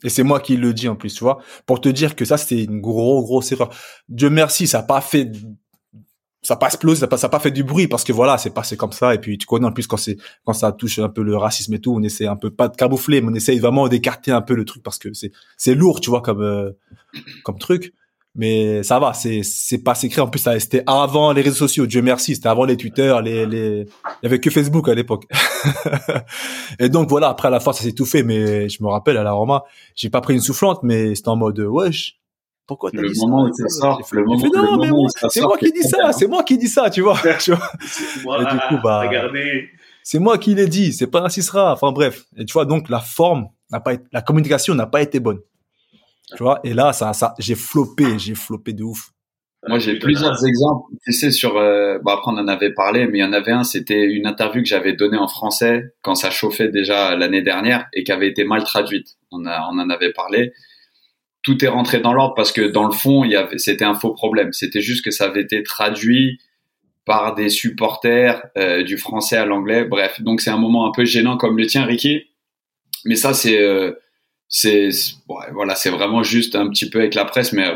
Et c'est moi qui le dis en plus, tu vois, pour te dire que ça c'était une grosse grosse erreur. Dieu merci, ça a pas fait, ça a pas explosé, ça a pas, pas fait du bruit parce que voilà, c'est passé comme ça. Et puis tu connais en plus quand c'est quand ça touche un peu le racisme et tout, on essaie un peu pas de camoufler, mais on essaye vraiment d'écarter un peu le truc parce que c'est c'est lourd, tu vois, comme euh, comme truc. Mais ça va, c'est c'est pas écrit. En plus, c'était avant les réseaux sociaux. Dieu merci, c'était avant les Twitter, les les. Il y avait que Facebook à l'époque. et donc voilà, après à la fin ça s'est tout fait. Mais je me rappelle à la Roma, j'ai pas pris une soufflante, mais c'était en mode wesh. Pourquoi t'as dit moment ça où ça sort, le fait, moment- non, le mais moment moi, où ça c'est moi qui dis ça, c'est moi qui dis ça, tu vois. tu vois. Voilà, Et du coup, bah, regardez. C'est moi qui l'ai dit, c'est pas un Cicera. Enfin bref. Et tu vois, donc la forme n'a pas été, la communication n'a pas été bonne. Tu vois, et là, ça, ça, j'ai floppé, j'ai floppé de ouf. Moi, j'ai plusieurs exemples. Tu sais, sur, euh, bon, après, on en avait parlé, mais il y en avait un, c'était une interview que j'avais donnée en français quand ça chauffait déjà l'année dernière et qui avait été mal traduite. On, a, on en avait parlé. Tout est rentré dans l'ordre parce que dans le fond, il y avait, c'était un faux problème. C'était juste que ça avait été traduit par des supporters euh, du français à l'anglais. Bref, donc c'est un moment un peu gênant comme le tien, Ricky. Mais ça, c'est, euh, c'est, voilà, c'est vraiment juste un petit peu avec la presse, mais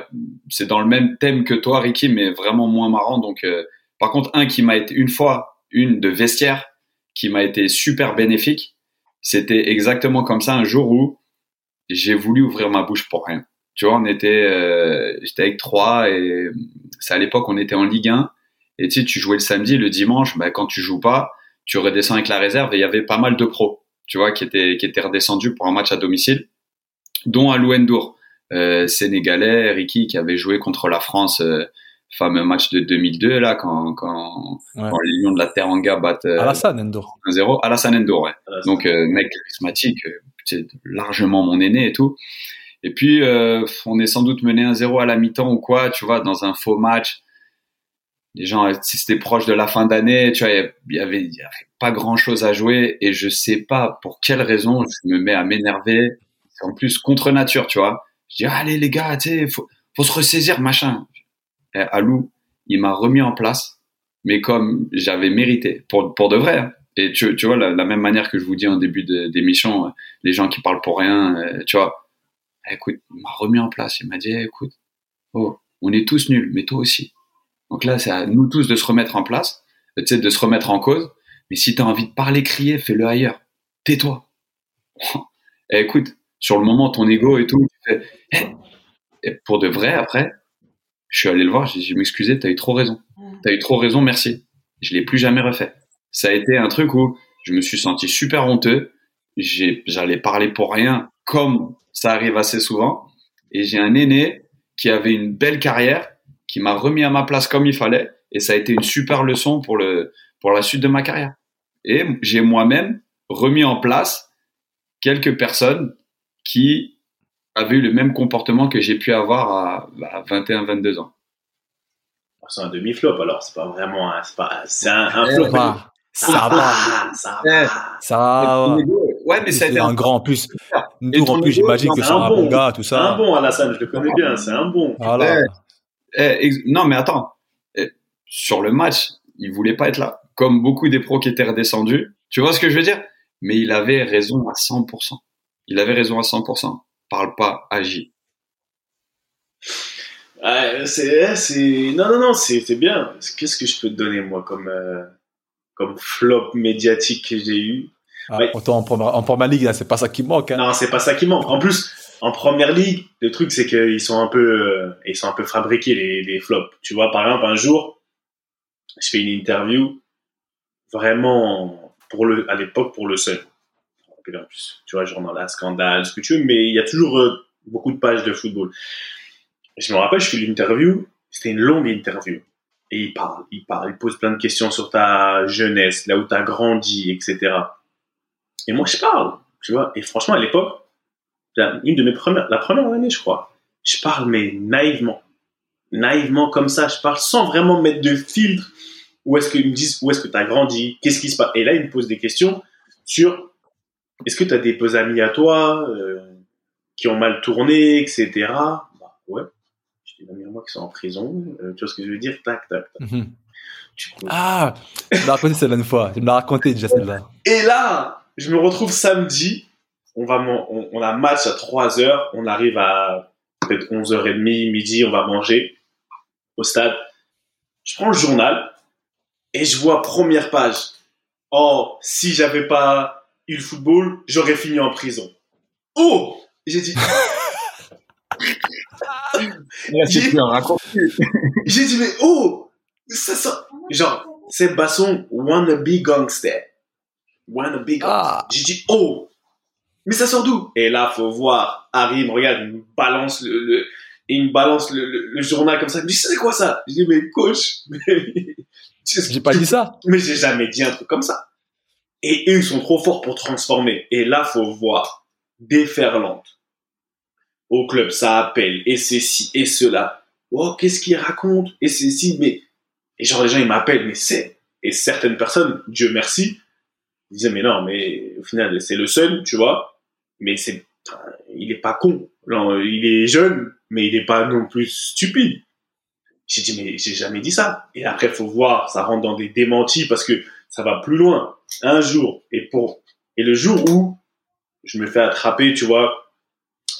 c'est dans le même thème que toi, Ricky, mais vraiment moins marrant. Donc, euh, par contre, un qui m'a été une fois, une de vestiaire, qui m'a été super bénéfique. C'était exactement comme ça un jour où j'ai voulu ouvrir ma bouche pour rien. Tu vois, on était, euh, j'étais avec trois et c'est à l'époque on était en Ligue 1 et tu sais, tu jouais le samedi, le dimanche, bah, quand tu joues pas, tu redescends avec la réserve et il y avait pas mal de pros, tu vois, qui étaient qui étaient redescendus pour un match à domicile, dont Alou Ndour, euh, sénégalais, Ricky, qui avait joué contre la France, euh, fameux match de 2002 là, quand quand, Ouais. quand les Lions de la Teranga battent euh, Alassane, Endo. 1-0, Alassane Ndour, ouais. Donc euh, mec charismatique, euh, c'est largement mon aîné et tout. Et puis euh, on est sans doute mené 1-0 à la mi-temps ou quoi, tu vois, dans un faux match. Les gens, si c'était proche de la fin d'année, tu vois, il y avait- il y avait, il y avait pas grand chose à jouer et je sais pas pour quelle raison je me mets à m'énerver. En plus contre nature, tu vois. Je dis allez les gars, tu sais, faut, faut se ressaisir, machin. Et Alou, il m'a remis en place, mais comme j'avais mérité, pour, pour de vrai. hein. Et tu, tu vois, la, la même manière que je vous dis en début d'émission, euh, les gens qui parlent pour rien, euh, tu vois, écoute, il m'a remis en place. Il m'a dit, eh, écoute, oh, on est tous nuls, mais toi aussi. Donc là, c'est à nous tous de se remettre en place, euh, tu sais, de se remettre en cause. Mais si tu as envie de parler, crier, fais-le ailleurs. Tais-toi. Et écoute, sur le moment, ton ego et tout, tu fais, eh. Et pour de vrai, après, je suis allé le voir, j'ai dit, je m'excusais, t'as eu trop raison. T'as eu trop raison, merci. Je l'ai plus jamais refait. Ça a été un truc où je me suis senti super honteux. J'allais parler pour rien, comme ça arrive assez souvent. Et j'ai un aîné qui avait une belle carrière, qui m'a remis à ma place comme il fallait. Et ça a été une super leçon pour le, pour la suite de ma carrière. Et j'ai moi-même remis en place quelques personnes qui avaient eu le même comportement que j'ai pu avoir à, à 21, 22 ans. C'est un demi-flop alors, c'est pas vraiment un. C'est, pas, c'est un, un Eh, flop. va, ça va, va, ça Eh, va. ça va. Ouais, mais ça C'est un grand en plus. En plus, j'imagine que c'est un un bon. gars, tout C'est un ça. bon, Alassane, je le connais bien, c'est un bon. Voilà. Eh, ex- non, mais attends. Eh, sur le match, il voulait pas être là. Comme beaucoup des pros qui étaient redescendus. Tu vois ce que je veux dire? Mais il avait raison à 100%. Il avait raison à 100%. Parle pas, agis. Ouais, c'est, c'est, non, non, non, c'est, c'est bien. Qu'est-ce que je peux te donner, moi, comme, euh, comme flop médiatique que j'ai eu? Ah, Ouais. Autant en première, en première ligue, là, c'est pas ça qui manque. Hein. Non, c'est pas ça qui manque. En plus, en première ligue, le truc, c'est qu'ils sont un peu, euh, ils sont un peu fabriqués, les, les flops. Tu vois, par exemple, un jour, je fais une interview, vraiment, pour le, à l'époque, pour le seul. En plus, tu vois, journal à scandale, ce que tu veux, mais il y a toujours euh, beaucoup de pages de football. Je me rappelle, je fais l'interview, c'était une longue interview. Et il parle, il parle, il pose plein de questions sur ta jeunesse, là où tu as grandi, etc. Et moi, je parle, tu vois. Et franchement, à l'époque, la- une de mes premières, la première année, je crois, je parle, mais naïvement. naïvement comme ça, je parle sans vraiment mettre de filtre. Où est-ce qu'ils me disent où est-ce que tu as grandi, qu'est-ce qui se passe? Et là, ils me posent des questions sur est-ce que tu as des peu amis à toi euh, qui ont mal tourné, etc. Bah, ouais, j'ai des amis à moi qui sont en prison. Euh, tu vois ce que je veux dire? Tac, tac, tac. Mhm. Ah, tu me l'as raconté celle-là une fois. Tu me l'as raconté déjà celle-là. Et là, je me retrouve samedi. On va, on, on a match à 3 heures. On arrive à peut-être 11h30, midi. On va manger au stade. Je prends le journal et je vois première page. Oh, si j'avais pas eu le football, j'aurais fini en prison. Oh, j'ai dit. j'ai dit mais oh, ça ça genre c'est Basson wannabe gangster. Wannabe gangster. Ah. J'ai dit oh, mais ça sort d'où? Et là faut voir. Harry me regarde, il me balance le, le il me balance le, le, journal comme ça. Il me dit c'est quoi ça? Je dis mais coach. J'ai pas dit ça. Mais j'ai jamais dit un truc comme ça. Et eux, ils sont trop forts pour transformer. Et là, faut voir. Déferlante. Au club, ça appelle. Et c'est ci, et cela. Oh, qu'est-ce qu'il raconte? Et c'est ci, mais... Et genre, les gens, ils m'appellent, mais c'est... Et certaines personnes, Dieu merci, disaient, mais non, mais au final, c'est le seul, tu vois. Mais c'est... Il est pas con. Il est jeune, mais il est pas non plus stupide. J'ai dit, mais j'ai jamais dit ça. Et après, faut voir, ça rentre dans des démentis parce que ça va plus loin. Un jour, et pour, et le jour où je me fais attraper, tu vois,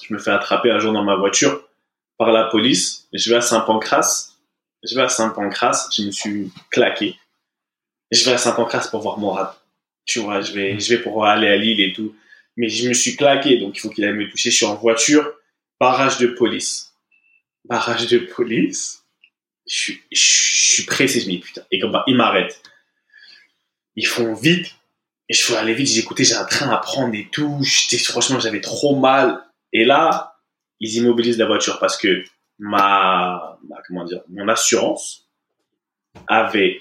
je me fais attraper un jour dans ma voiture par la police, je vais à Saint-Pancras, je vais à Saint-Pancras, je me suis claqué. Je vais à Saint-Pancras pour voir mon rat. Tu vois, je vais, je vais pour aller à Lille et tout. Mais je me suis claqué, donc il faut qu'il aille me toucher. Je suis en voiture, barrage de police. Barrage de police? Je suis, pressé, je me dis putain. Et comme ils m'arrêtent. Ils font vite. Et je faut aller vite. J'ai écouté, j'ai un train à prendre et tout. Franchement, j'avais trop mal. Et là, ils immobilisent la voiture parce que ma, ma comment dire, mon assurance avait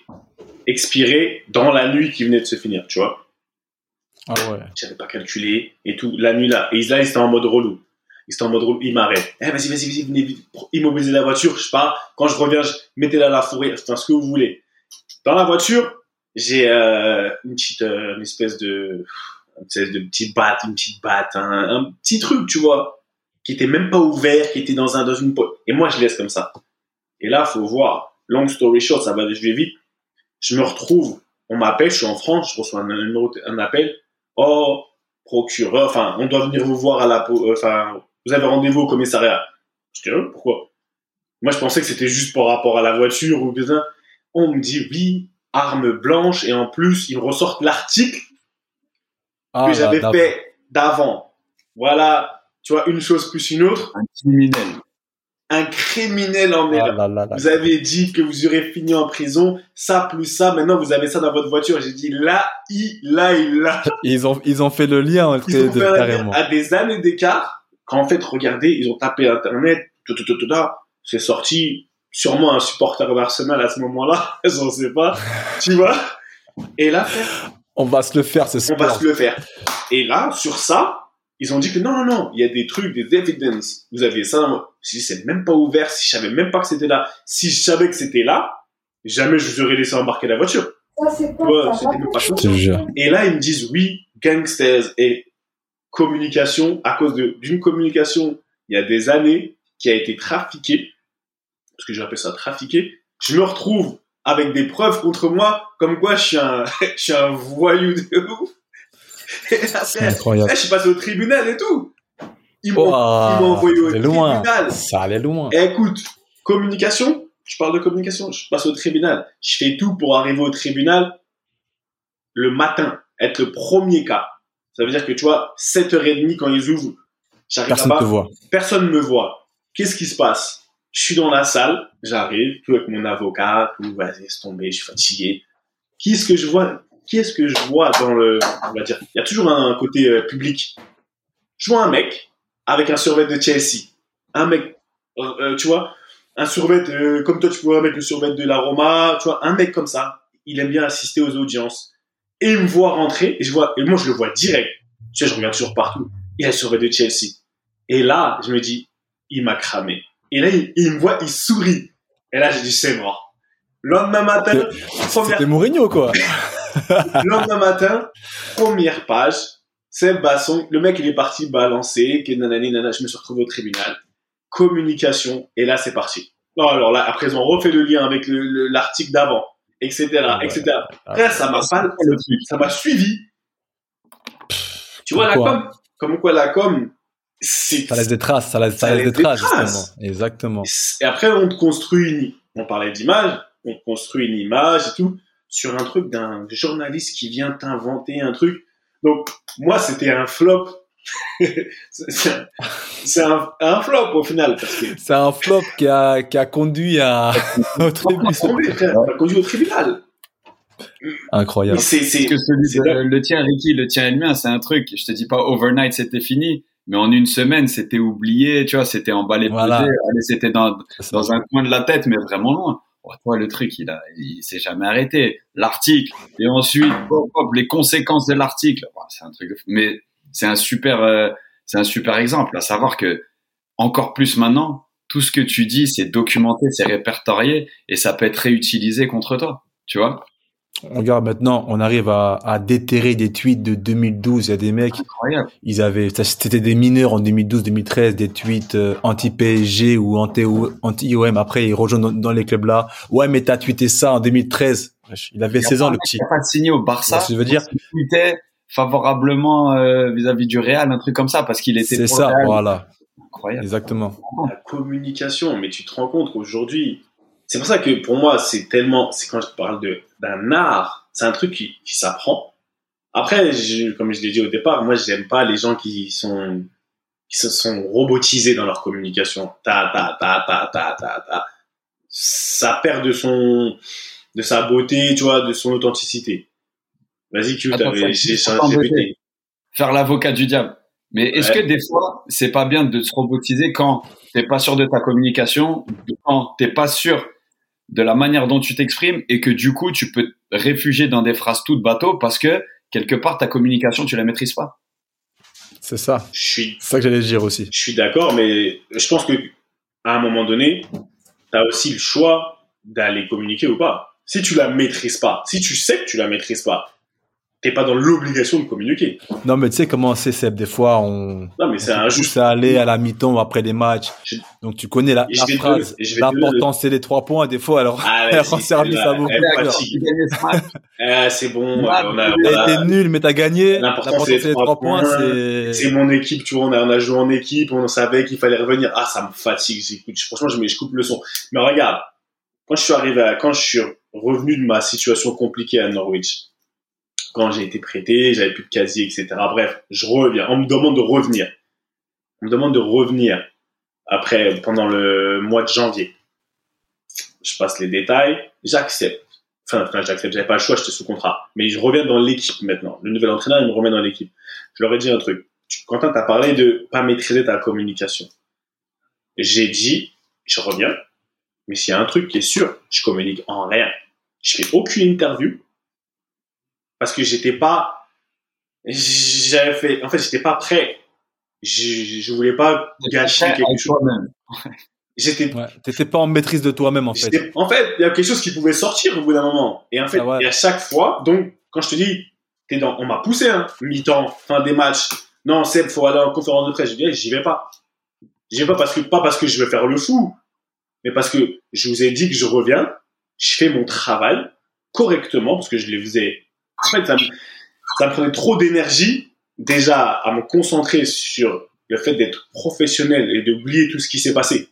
expiré dans la nuit qui venait de se finir, tu vois. Ah ouais. J'avais pas calculé et tout, la nuit là. Et là, ils étaient en mode relou. Ils étaient en mode, il m'arrête. Eh, vas-y, vas-y, vas-y, venez immobiliser la voiture. Je pars. Quand je reviens, je mettez-la à la forêt. Enfin, ce que vous voulez. Dans la voiture, j'ai euh, une petite, euh, une espèce de, une espèce de petite batte, une petite batte, un, un, petit truc, tu vois, qui était même pas ouvert, qui était dans un, dans une Et moi, je laisse comme ça. Et là, faut voir. Long story short, ça va, je vais vite. Je me retrouve, on m'appelle, je suis en France, je reçois un, numéro, un appel. Oh, procureur, enfin, on doit venir vous voir à la, euh, enfin, vous avez rendez-vous au commissariat. Je dis, oh, pourquoi? Moi, je pensais que c'était juste par rapport à la voiture ou bien. On me dit, oui, arme blanche, et en plus, ils me ressortent l'article Ah, que bah, j'avais fait d'avant. Voilà, tu vois, une chose plus une autre. Un criminel. Un criminel en Ah là là là. Vous avez dit que vous aurez fini en prison, ça plus ça, maintenant vous avez ça dans votre voiture. J'ai dit là, il, là, il, là. Ils ont, ils ont fait le lien entre Ils les ont deux, fait un carrément. à des années d'écart. Quand en fait, regardez, ils ont tapé Internet, tout, tout, tout, tout, tout, c'est sorti sûrement un supporter d'Arsenal à ce moment-là, j'en sais pas, tu vois. Et là, frère, On va se le faire, ce on va se le faire. Et là, sur ça, ils ont dit que non, non, non, il y a des trucs, des evidence. Vous aviez ça dans Si c'est même pas ouvert, si je savais même pas que c'était là, si je savais que c'était là, jamais je vous aurais laissé embarquer la voiture. Ça, c'est Ouais, ça même pas Je te jure. Et là, ils me disent oui, gangsters et communication, à cause de- d'une communication il y a des années qui a été trafiquée, parce que j'appelle ça trafiquée, je me retrouve avec des preuves contre moi, comme quoi je suis un, je suis un voyou de ouf. C'est incroyable. là, je suis passé au tribunal et tout. Ils m'ont envoyé au loin. tribunal. Ça allait loin. Eh, écoute, communication, je parle de communication, je passe au tribunal. Je fais tout pour arriver au tribunal le matin, être le premier cas. Ça veut dire que tu vois, 7h30 quand ils ouvrent, j'arrive Personne là-bas, personne me voit. Qu'est-ce qui se passe? Je suis dans la salle, j'arrive, tout avec mon avocat, tout, vas-y, laisse tomber, je suis fatigué. Qui est-ce que je vois Qui est-ce que je vois dans le... On va dire, il y a toujours un côté euh, public. Je vois un mec avec un survêt de Chelsea. Un mec, euh, tu vois, un survêt, euh, comme toi tu pourrais mettre le survêt de la Roma, tu vois, un mec comme ça, il aime bien assister aux audiences. Et il me voit rentrer, et je vois, et moi je le vois direct. Tu sais, je regarde toujours partout. Il a le survêt de Chelsea. Et là, je me dis, il m'a cramé. Et là, il, il me voit, il sourit. Et là, j'ai dit, c'est mort. Lendemain matin, première... C'était Mourinho, quoi. Lendemain matin, première page, c'est Basson. Le mec, il est parti balancer, que nanani, nanana, je me suis retrouvé au tribunal. Communication. Et là, c'est parti. Non, alors là, après, ils ont refait le lien avec l'article d'avant, etc., etc. Après, ça m'a pas, ça m'a suivi. Tu vois, la com, comme quoi la com, ça laisse des traces, ça laisse, ça laisse des, traces, justement. Exactement. Et après, on te construit une, on parlait d'image, on te construit une image et tout, sur un truc d'un journaliste qui vient t'inventer un truc. Donc, moi, c'était un flop. c'est un, un, flop au final. C'est un flop qui a, qui a conduit à, au tribunal. a conduit au tribunal. Incroyable. C'est, celui le tien, Ricky, le tien et le mien, c'est un truc. Je te dis pas overnight, c'était fini mais en une semaine, c'était oublié, tu vois, c'était emballé, voilà. c'était dans, dans un coin de la tête, mais vraiment loin. Oh, toi, le truc, il a, il s'est jamais arrêté. L'article, et ensuite, hop, hop, les conséquences de l'article. Oh, c'est un truc, mais c'est un super, euh, c'est un super exemple, à savoir que encore plus maintenant, tout ce que tu dis, c'est documenté, c'est répertorié, et ça peut être réutilisé contre toi, tu vois. Regarde maintenant, on arrive à, à déterrer des tweets de 2012. Il y a des mecs, Incroyable. ils avaient, c'était des mineurs en 2012-2013, des tweets euh, anti-PSG ou anti-IOM. Après, ils rejoignent dans, les clubs là. Ouais, mais t'as tweeté ça en 2013. Il avait 16 ans, le petit. Il a pas signé au Barça. Je veux dire? Il tweetait favorablement euh, vis-à-vis du Real, un truc comme ça, parce qu'il était. C'est ça, voilà. Incroyable. Exactement. La communication, mais tu te rends compte qu'aujourd'hui, c'est pour ça que pour moi, c'est tellement, c'est quand je parle de d'un art, c'est un truc qui, qui s'apprend. Après, comme je l'ai dit au départ, moi, j'aime pas les gens qui sont qui se sont robotisés dans leur communication. Ta ta ta ta ta ta ta. Ça perd de son de sa beauté, tu vois, de son authenticité. Vas-y, tu t'avais Faire l'avocat du diable. Mais est-ce que des fois, c'est pas bien de se robotiser quand t'es pas sûr de ta communication, quand t'es pas sûr de la manière dont tu t'exprimes et que du coup, tu peux te réfugier dans des phrases toutes bateau parce que quelque part, ta communication, tu la maîtrises pas. C'est ça. Je suis. C'est ça que j'allais dire aussi. Je suis d'accord, mais je pense que à un moment donné, tu as aussi le choix d'aller communiquer ou pas. Si tu la maîtrises pas, si tu sais que tu la maîtrises pas, t'es pas dans l'obligation de communiquer. Non, mais tu sais comment c'est, Seb, des fois, on, non, mais c'est juste à aller à la mi-temps après les matchs. Donc, tu connais la, la phrase. L'important, c'est les trois points. Des fois, alors, ah, elle rend service à beaucoup. Ah, c'est bon. Ah, on a, été nul, mais t'as gagné. L'important, c'est les trois points. c'est mon équipe, tu vois, on a, on a joué en équipe, on savait qu'il fallait revenir. Ah, ça me fatigue. J'écoute, franchement, je, je coupe le son. Mais regarde, quand je suis arrivé à, quand je suis revenu de ma situation compliquée à Norwich, quand j'ai été prêté, j'avais plus de casier, etc. Bref, je reviens. On me demande de revenir. On me demande de revenir après, pendant le mois de janvier. Je passe les détails, j'accepte. Enfin, enfin j'accepte, j'avais pas le choix, j'étais sous contrat. Mais je reviens dans l'équipe maintenant. Le nouvel entraîneur, il me remet dans l'équipe. Je leur ai dit un truc. Quentin, t'as parlé de pas maîtriser ta communication. J'ai dit, je reviens, mais s'il y a un truc qui est sûr, je communique en rien. Je fais aucune interview, parce que j'étais pas, j'avais fait, en fait, j'étais pas prêt. Je, je voulais pas gâcher quelque chose. J'étais. Ouais, t'étais pas en maîtrise de toi-même en fait. En fait, il y a quelque chose qui pouvait sortir au bout d'un moment. Et en fait, ah et à chaque fois, donc quand je te dis, t'es dans, on m'a poussé, hein, mi-temps, fin des matchs. Non, Seb, faut aller en conférence de presse. Je dis, j'y vais pas. J'y vais pas parce que pas parce que je veux faire le fou, mais parce que je vous ai dit que je reviens, je fais mon travail correctement parce que je les faisais en fait, ça me, prenait trop d'énergie déjà à me concentrer sur le fait d'être professionnel et d'oublier tout ce qui s'est passé.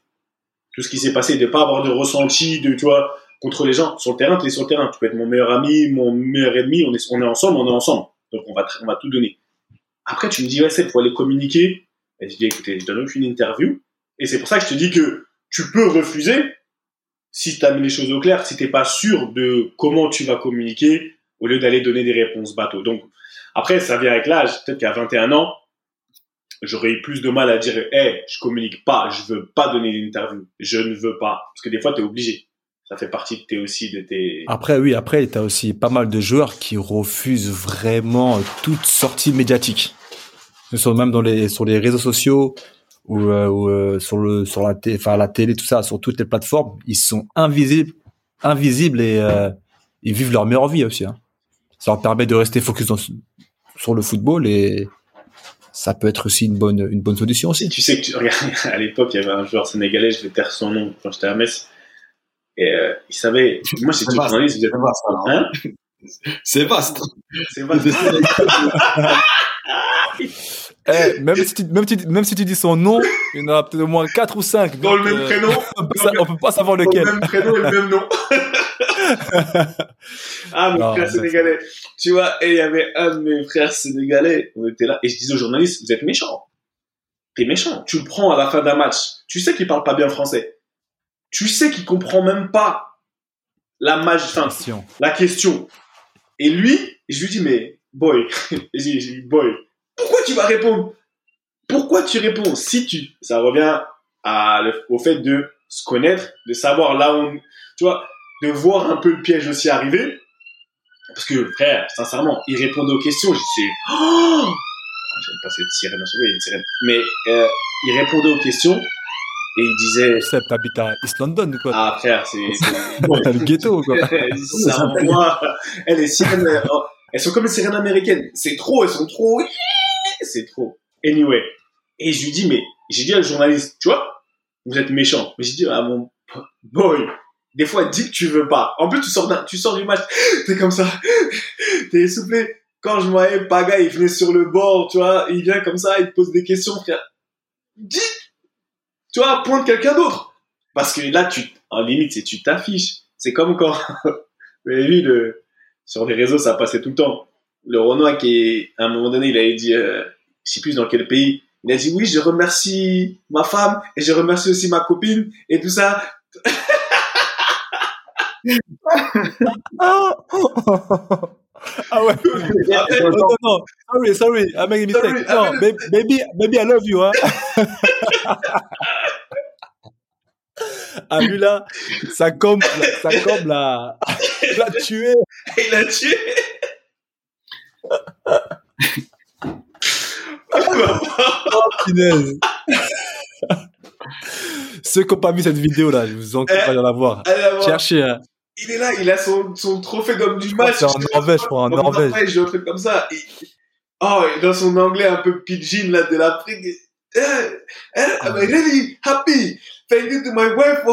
Tout ce qui s'est passé, de pas avoir de ressenti, de, tu vois, contre les gens. Sur le terrain, tu es sur le terrain. Tu peux être mon meilleur ami, mon meilleur ennemi. On est, on est ensemble, on est ensemble. Donc, on va, on va tout donner. Après, tu me dis, ouais, c'est pour aller communiquer. Et je dis, écoutez, je donne aucune interview. Et c'est pour ça que je te dis que tu peux refuser si tu as mis les choses au clair, si t'es pas sûr de comment tu vas communiquer, au lieu d'aller donner des réponses bateau. Donc, après, ça vient avec l'âge. Peut-être qu'à 21 ans, j'aurais eu plus de mal à dire, hé, je communique pas, je veux pas donner d'interview. Je ne veux pas. Parce que des fois, tu es obligé. Ça fait partie de tes aussi, de tes... Après, oui, après, tu as aussi pas mal de joueurs qui refusent vraiment toute sortie médiatique. Ce sont même sur les réseaux sociaux ou, euh, euh, sur le sur la télé, la télé, tout ça, sur toutes les plateformes, ils sont invisibles, invisibles et euh, ils vivent leur meilleure vie aussi. Hein. Ça leur permet de rester focus dans, sur le football et ça peut être aussi une bonne une bonne solution aussi. Tu sais que tu, regarde, à l'époque, il y avait un joueur sénégalais, je vais taire son nom quand j'étais à Metz. Et euh, il savait. Moi, j'étais journaliste. Vous êtes... Hein C'est vaste. C'est vaste. Eh, même, si tu, même, tu- même si tu dis son nom, il y en aura peut-être au moins 4 ou 5. Dans le même prénom. on, peut sa- on peut pas savoir Dans lequel. le même prénom et le même nom. ah, mon frère sénégalais. Tu vois, et il y avait un de mes frères sénégalais. On était là. Et je disais aux journalistes, vous êtes méchants. T'es méchant. Tu le prends à la fin d'un match. Tu sais qu'il parle pas bien français. Tu sais qu'il comprend même pas la magie, enfin, Question. la question. Et lui, je lui dis, mais, boy, je je dis, boy, pourquoi tu vas répondre? Pourquoi tu réponds Si tu, ça revient à au fait de se connaître, de savoir là où, on- tu vois, de voir un peu le piège aussi arriver? Parce que, frère, sincèrement, il répondait aux questions, je disais, oh J'aime pas cette sirène, il y a une sirène. Mais, euh, il répondait aux questions et il disait, Seb, t'habites à East London ou quoi ah, frère, c'est, le ghetto quoi ça envoie. Eh, les sirènes, euh, oh, elles sont comme les sirènes américaines. C'est trop, elles sont trop. C'est trop. Anyway. Et je lui dis, mais, j'ai dit à le journaliste, tu vois, vous êtes méchant. Mais j'ai dit, ah mon boy, des fois, dis que tu veux pas. En plus, tu sors, tu sors du match, t'es comme ça, t'es essoufflé. Quand je voyais Paga, il venait sur le bord, tu vois, il vient comme ça, il te pose des questions, frère. Dis, tu vois, pointe quelqu'un d'autre. Parce que là, tu, en limite, c'est tu t'affiches. C'est comme quand, vous avez vu, le, sur les réseaux, ça passait tout le temps. Le Renoir qui, à un moment donné, il avait dit, euh, je sais plus dans quel pays, il a dit, oui, je remercie ma femme et je remercie aussi ma copine et tout ça. Ah ouais Après, Non, non, non. Sorry, sorry, I made a mistake. Sorry, I No, made ba- baby, baby, I love you, hein. Ah, lui là, ça comme, ça comme la, la tué. il a tué. Oh, punaise. Ceux qui n'ont pas vu cette vidéo là, je vous encourage à la voir. Cherchez, hein. il est là, il a son, son trophée d'homme du match. c'est en Norvège, je crois, en Norvège. Un truc comme ça. Et- oh, et dans son anglais un peu pidgin là de l'Afrique. Eh, eh, I'm really happy. Thank you to my wife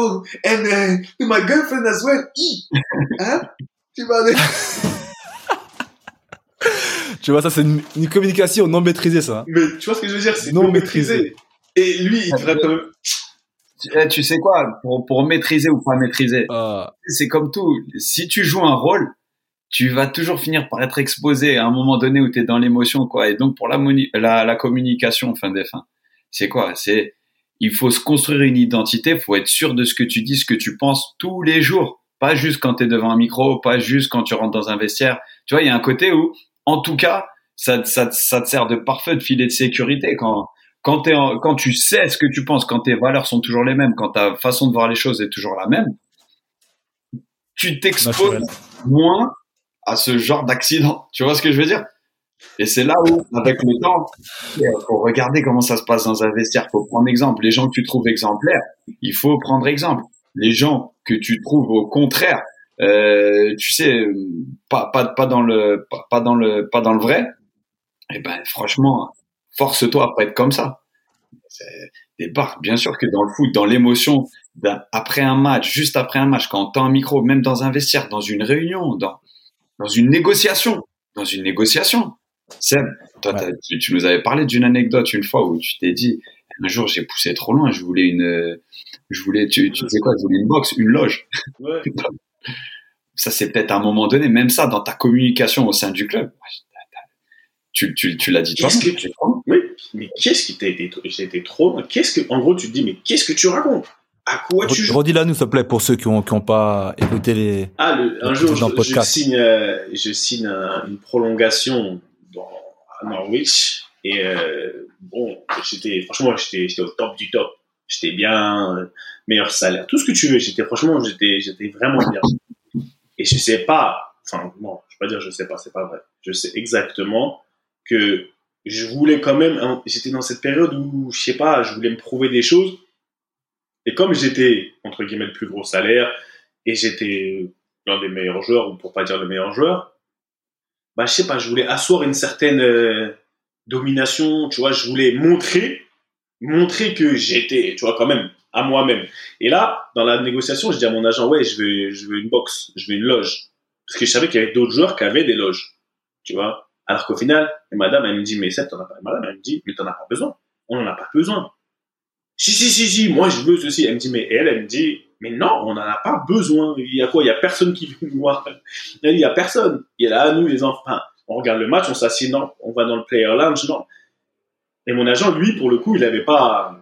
and uh, to my girlfriend as well. Hein? Tu aller. Tu vois, ça c'est une, une communication non maîtrisée, ça. Mais tu vois ce que je veux dire? C'est Non non maîtrisé. maîtrisé. Et lui, il devrait quand même. Tu, eh, tu sais quoi, pour, pour maîtriser ou pas maîtriser, Ah, c'est comme tout. Si tu joues un rôle, tu vas toujours finir par être exposé à un moment donné où tu es dans l'émotion, quoi. Et donc, pour la, moni- la, la communication, fin des fins, c'est quoi? C'est il faut se construire une identité, il faut être sûr de ce que tu dis, ce que tu penses tous les jours. Pas juste quand tu es devant un micro, pas juste quand tu rentres dans un vestiaire. Tu vois, il y a un côté où, en tout cas, ça, ça, ça te sert de parfait de filet de sécurité quand, quand, t'es en- quand tu sais ce que tu penses, quand tes valeurs sont toujours les mêmes, quand ta façon de voir les choses est toujours la même, tu t'exposes moins à ce genre d'accident. Tu vois ce que je veux dire? Et c'est là où, avec le temps, il faut regarder comment ça se passe dans un vestiaire. faut prendre exemple. Les gens que tu trouves exemplaires, il faut prendre exemple. Les gens que tu trouves au contraire, euh, tu sais, pas, pas, pas dans le, pas, pas dans le, pas dans le vrai, eh ben, franchement, force-toi à pas être comme ça. C'est des barres. Bien sûr que dans le foot, dans l'émotion, après un match, juste après un match, quand t'as un micro, même dans un vestiaire, dans une réunion, dans, dans une négociation, dans une négociation. Seb, toi, Ouais. t'as- tu, tu nous avais parlé d'une anecdote une fois où tu t'es dit, un jour j'ai poussé trop loin, je voulais une, je voulais, tu, tu sais quoi, je voulais une box, une loge. Ouais. Ça, c'est peut-être à un moment donné, même ça, dans ta communication au sein du club. Tu, tu, tu l'as dit toi. Qu'est-ce que tu Oui, mais qu'est-ce qui t'a été, j'ai été trop loin. Qu'est-ce que, en gros, tu te dis, mais qu'est-ce que tu racontes? À quoi tu joues? Redis-la nous, s'il te plaît, pour ceux qui ont, qui ont pas écouté les. Ah, le- un jour, président je, signe, euh, je signe un- une prolongation dans, à Norwich. Et euh, bon, j'étais, franchement, j'étais, j'étais au top du top. J'étais bien, euh, meilleur salaire, tout ce que tu veux. J'étais, franchement, j'étais, j'étais vraiment bien. Et je sais pas, enfin, bon, je vais pas dire je sais pas, c'est pas vrai. Je sais exactement que je voulais quand même, hein, j'étais dans cette période où, je sais pas, je voulais me prouver des choses. Et comme j'étais, entre guillemets, le plus gros salaire, et j'étais l'un des meilleurs joueurs, ou pour pas dire le meilleur joueur, bah, je sais pas, je voulais asseoir une certaine euh, domination, tu vois, je voulais montrer, montrer que j'étais, tu vois, quand même, à moi-même. Et là, dans la négociation, je dis à mon agent, ouais, je veux, je veux une box, je veux une loge. Parce que je savais qu'il y avait d'autres joueurs qui avaient des loges, tu vois. Alors qu'au final, madame, elle me dit, mais ça, t'en as pas, madame, elle me dit, mais t'en as pas besoin. On n'en a pas besoin. Si, si, si, si, moi, je veux ceci. Elle me dit, mais elle, elle me dit, mais non, on n'en a pas besoin. Il y a quoi? Il y a personne qui veut nous voir. Il y a personne. Il y a là, nous, les enfants. on regarde le match, on s'assied, non. On va dans le player lounge, non. Et mon agent, lui, pour le coup, il avait pas,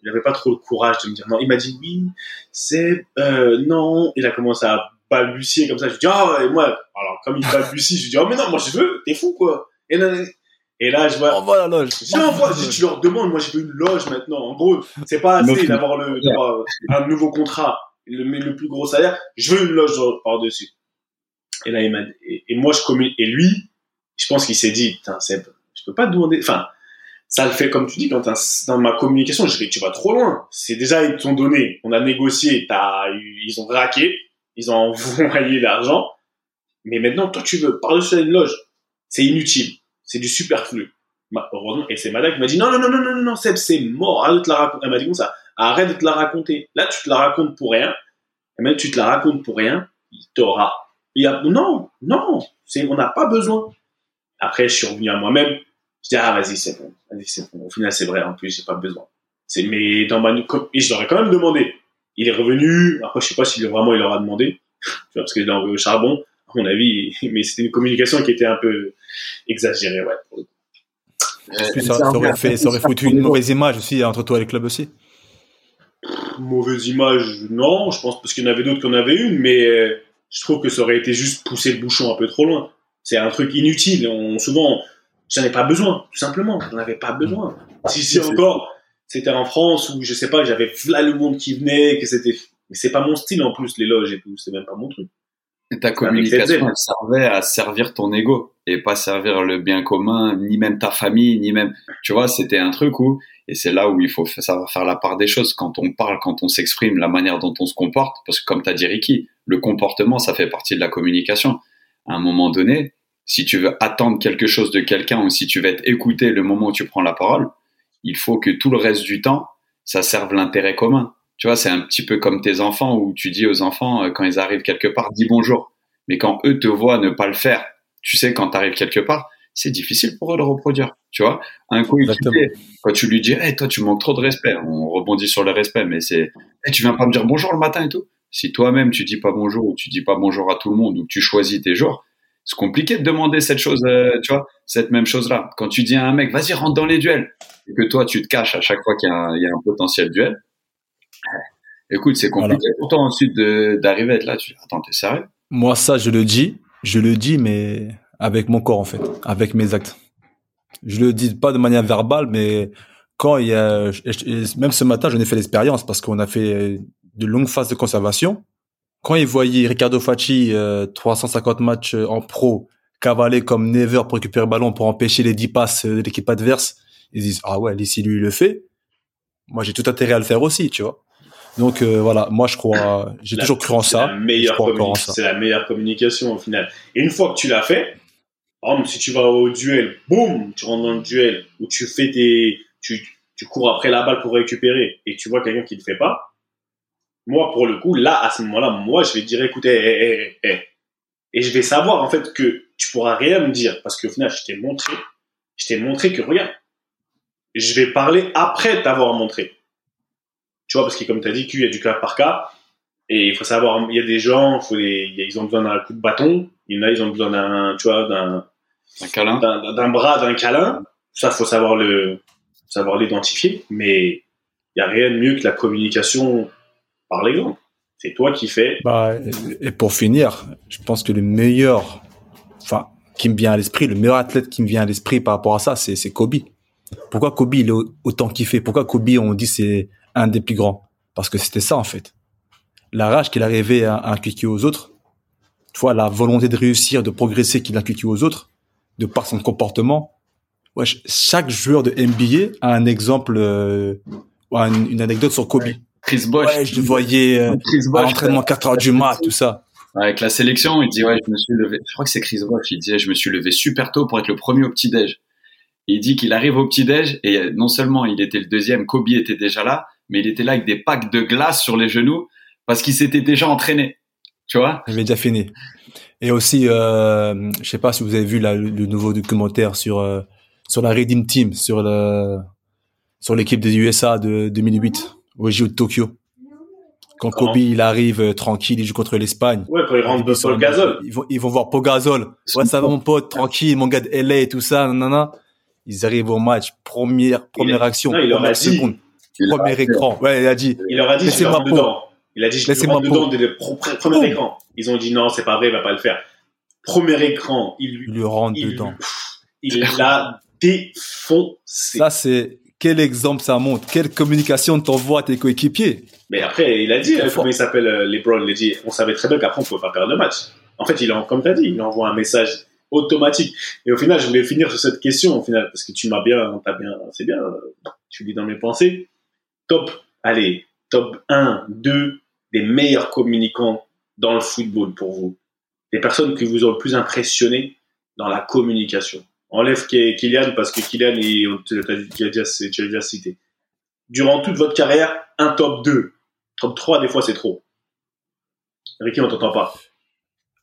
il n'avait pas trop le courage de me dire non. Il m'a dit oui, c'est euh, non. Il a commencé à balbutier comme ça. Je dis ah et moi alors comme il balbutie, je dis oh mais non moi je veux, t'es fou quoi. Et là, et là je vois. Envoie la loge. Je dis envoie. Je tu leur demandes. Moi je veux une loge maintenant. En gros c'est pas assez d'avoir le un nouveau contrat, le, le plus gros salaire. Je veux une loge par dessus. Et là il m'a et, et, moi je communique et lui je pense qu'il s'est dit putain Seb je peux pas te demander enfin ça le fait comme tu dis quand dans ma communication. Je vais tu vas trop loin. C'est déjà ils t'ont donné. On a négocié. As, ils ont raqué. Ils ont envoyé l'argent. Mais maintenant toi tu veux par-dessus une loge c'est inutile. C'est du superflu. Et c'est madame qui m'a dit non non non non non non Seb c'est mort. Arrête de te la raconter. Elle m'a dit comme ça? Arrête de te la raconter. Là tu te la racontes pour rien. Et même tu te la racontes pour rien. Il t'aura. Il a non non. On n'a pas besoin. Après je suis revenu à moi-même je dis, ah, vas-y, c'est bon. Vas-y, c'est bon. Au final, c'est vrai. En plus, j'ai pas besoin. C'est, mais dans ma, et je l'aurais quand même demandé. Il est revenu. Après, je sais pas s'il vraiment il leur a demandé. parce que je l'ai envoyé au charbon, à mon avis. Mais c'était une communication qui était un peu exagérée, ouais, pour le coup. Euh, ça, ça, aurait fait, ça aurait foutu une mauvaise image aussi entre toi et le club aussi. Mauvaise image, non. Je pense parce qu'il y en avait d'autres qui en avaient une, mais euh, je trouve que ça aurait été juste pousser le bouchon un peu trop loin. C'est un truc inutile. On, souvent, J'en ai pas besoin, tout simplement. J'en avais pas besoin. Si, si encore, c'était en France où je sais pas, j'avais là le monde qui venait, que c'était, mais c'est pas mon style en plus, les loges et tout, c'est même pas mon truc. Et ta communication, elle servait à servir ton ego et pas servir le bien commun, ni même ta famille, ni même, tu vois, c'était un truc où, et c'est là où il faut savoir faire la part des choses quand on parle, quand on s'exprime, la manière dont on se comporte, parce que comme t'as dit Ricky, le comportement, ça fait partie de la communication. À un moment donné, si tu veux attendre quelque chose de quelqu'un ou si tu veux être écouté le moment où tu prends la parole, il faut que tout le reste du temps, ça serve l'intérêt commun. Tu vois, c'est un petit peu comme tes enfants où tu dis aux enfants, euh, quand ils arrivent quelque part, dis bonjour. Mais quand eux te voient ne pas le faire, tu sais, quand tu arrives quelque part, c'est difficile pour eux de reproduire. Tu vois, un coup, quand tu lui dis, hey, toi, tu manques trop de respect, on rebondit sur le respect, mais c'est, hey, tu viens pas me dire bonjour le matin et tout. Si toi-même tu dis pas bonjour ou tu dis pas bonjour à tout le monde ou que tu choisis tes jours, c'est compliqué de demander cette chose, euh, tu vois, cette même chose-là. Quand tu dis à un mec, vas-y, rentre dans les duels, et que toi, tu te caches à chaque fois qu'il y, y, a un potentiel duel, eh, écoute, c'est compliqué pour toi ensuite d'arriver à être là. Tu dis, attends, t'es sérieux? Moi, ça, je le dis, je le dis, mais avec mon corps, en fait, avec mes actes. Je le dis pas de manière verbale, mais quand il y a, même ce matin, j'en ai fait l'expérience parce qu'on a fait de longues phases de conservation quand ils voyaient Ricardo Facci, 350 euh, matchs euh, en pro, cavaler comme never pour récupérer le ballon pour empêcher les 10 passes euh, de l'équipe adverse, ils disent ah ouais, si lui il le fait, moi j'ai tout intérêt à le faire aussi, tu vois. Donc voilà, moi je crois, j'ai toujours cru en ça. C'est la meilleure communication au final. Et une fois que tu l'as fait, si tu vas au duel, boum, tu rentres dans le duel où tu fais tes, tu, tu cours après la balle pour récupérer et tu vois quelqu'un qui ne le fait pas, moi, pour le coup, là, à ce moment-là, moi, je vais dire, écoutez, hé, hé, hé. Et je vais savoir, en fait, que tu pourras rien me dire. Parce qu'au final, je t'ai montré, je t'ai montré que, regarde, je vais parler après t'avoir montré. Tu vois, parce que comme tu as dit, qu'il y a du cas par cas. Et il faut savoir, il y a des gens, faut ils ont besoin d'un coup de bâton. Il y en a, ils ont besoin d'un, tu vois, d'un, un câlin, d'un bras, d'un câlin. Ça, faut savoir le, savoir l'identifier. Mais il y a rien de mieux que la communication par l'exemple. C'est toi qui fais. Bah, et pour finir, je pense que le meilleur, enfin, qui me vient à l'esprit, le meilleur athlète qui me vient à l'esprit par rapport à ça, c'est, c'est Kobe. Pourquoi Kobe, il est autant kiffé? Pourquoi Kobe, on dit c'est un des plus grands? Parce que c'était ça, en fait. La rage qu'il arrivait à, à inculquer aux autres, tu vois, la volonté de réussir, de progresser qu'il inculquait aux autres, de par son comportement. chaque joueur de NBA a un exemple, euh, une, anecdote sur Kobe. Chris Bosh. Ouais, je le voyais euh, à l'entraînement 4 heures du mat, tout ça. Avec la sélection, il dit ouais, je me suis levé. Je crois que c'est Chris Bosh. Il disait je me suis levé super tôt pour être le premier au petit déj. Il dit qu'il arrive au petit déj et non seulement il était le deuxième, Kobe était déjà là, mais il était là avec des packs de glace sur les genoux parce qu'il s'était déjà entraîné. Tu vois? Il avait déjà fini. Et aussi, euh, je sais pas si vous avez vu le, nouveau documentaire sur euh, sur la Redeem Team, sur le sur l'équipe des USA de 2008 au JO de Tokyo. Quand Kobe il arrive euh, tranquille, il joue contre l'Espagne. Ouais, quand il rentre de Paul Gasol. Ils vont ils vont voir Pogazol. Ouais, ça va mon pote, tranquille, mon gars de LA et tout ça, nanana. Ils arrivent au match, première première action, non, il première seconde, premier écran. Ouais, il a dit. Il leur a dit, je dedans. Il a dit, je rentre dedans dès le premier écran. Ils ont dit non, c'est pas vrai, il va pas le faire. Premier écran, il lui, il lui rentre dedans. il l'a défoncé. Ça, c'est quel exemple ça montre Quelle communication t'envoie à tes coéquipiers? Mais après, il a dit, comment il s'appelle euh, LeBron? Il a dit, on savait très bien qu'après, on pouvait pas perdre le match. En fait, il comme tu as dit, il envoie un message automatique. Et au final, je voulais finir sur cette question, au final, parce que tu m'as bien, t'as bien, c'est bien, tu lis dans mes pensées. Top, allez, top 1, 2 des meilleurs communicants dans le football pour vous. Des personnes qui vous ont le plus impressionné dans la communication. Enlève Kylian parce que Kylian, tu as déjà cité. Durant toute votre carrière, un top 2. Top 3, des fois, c'est trop. Ricky, on t'entend pas.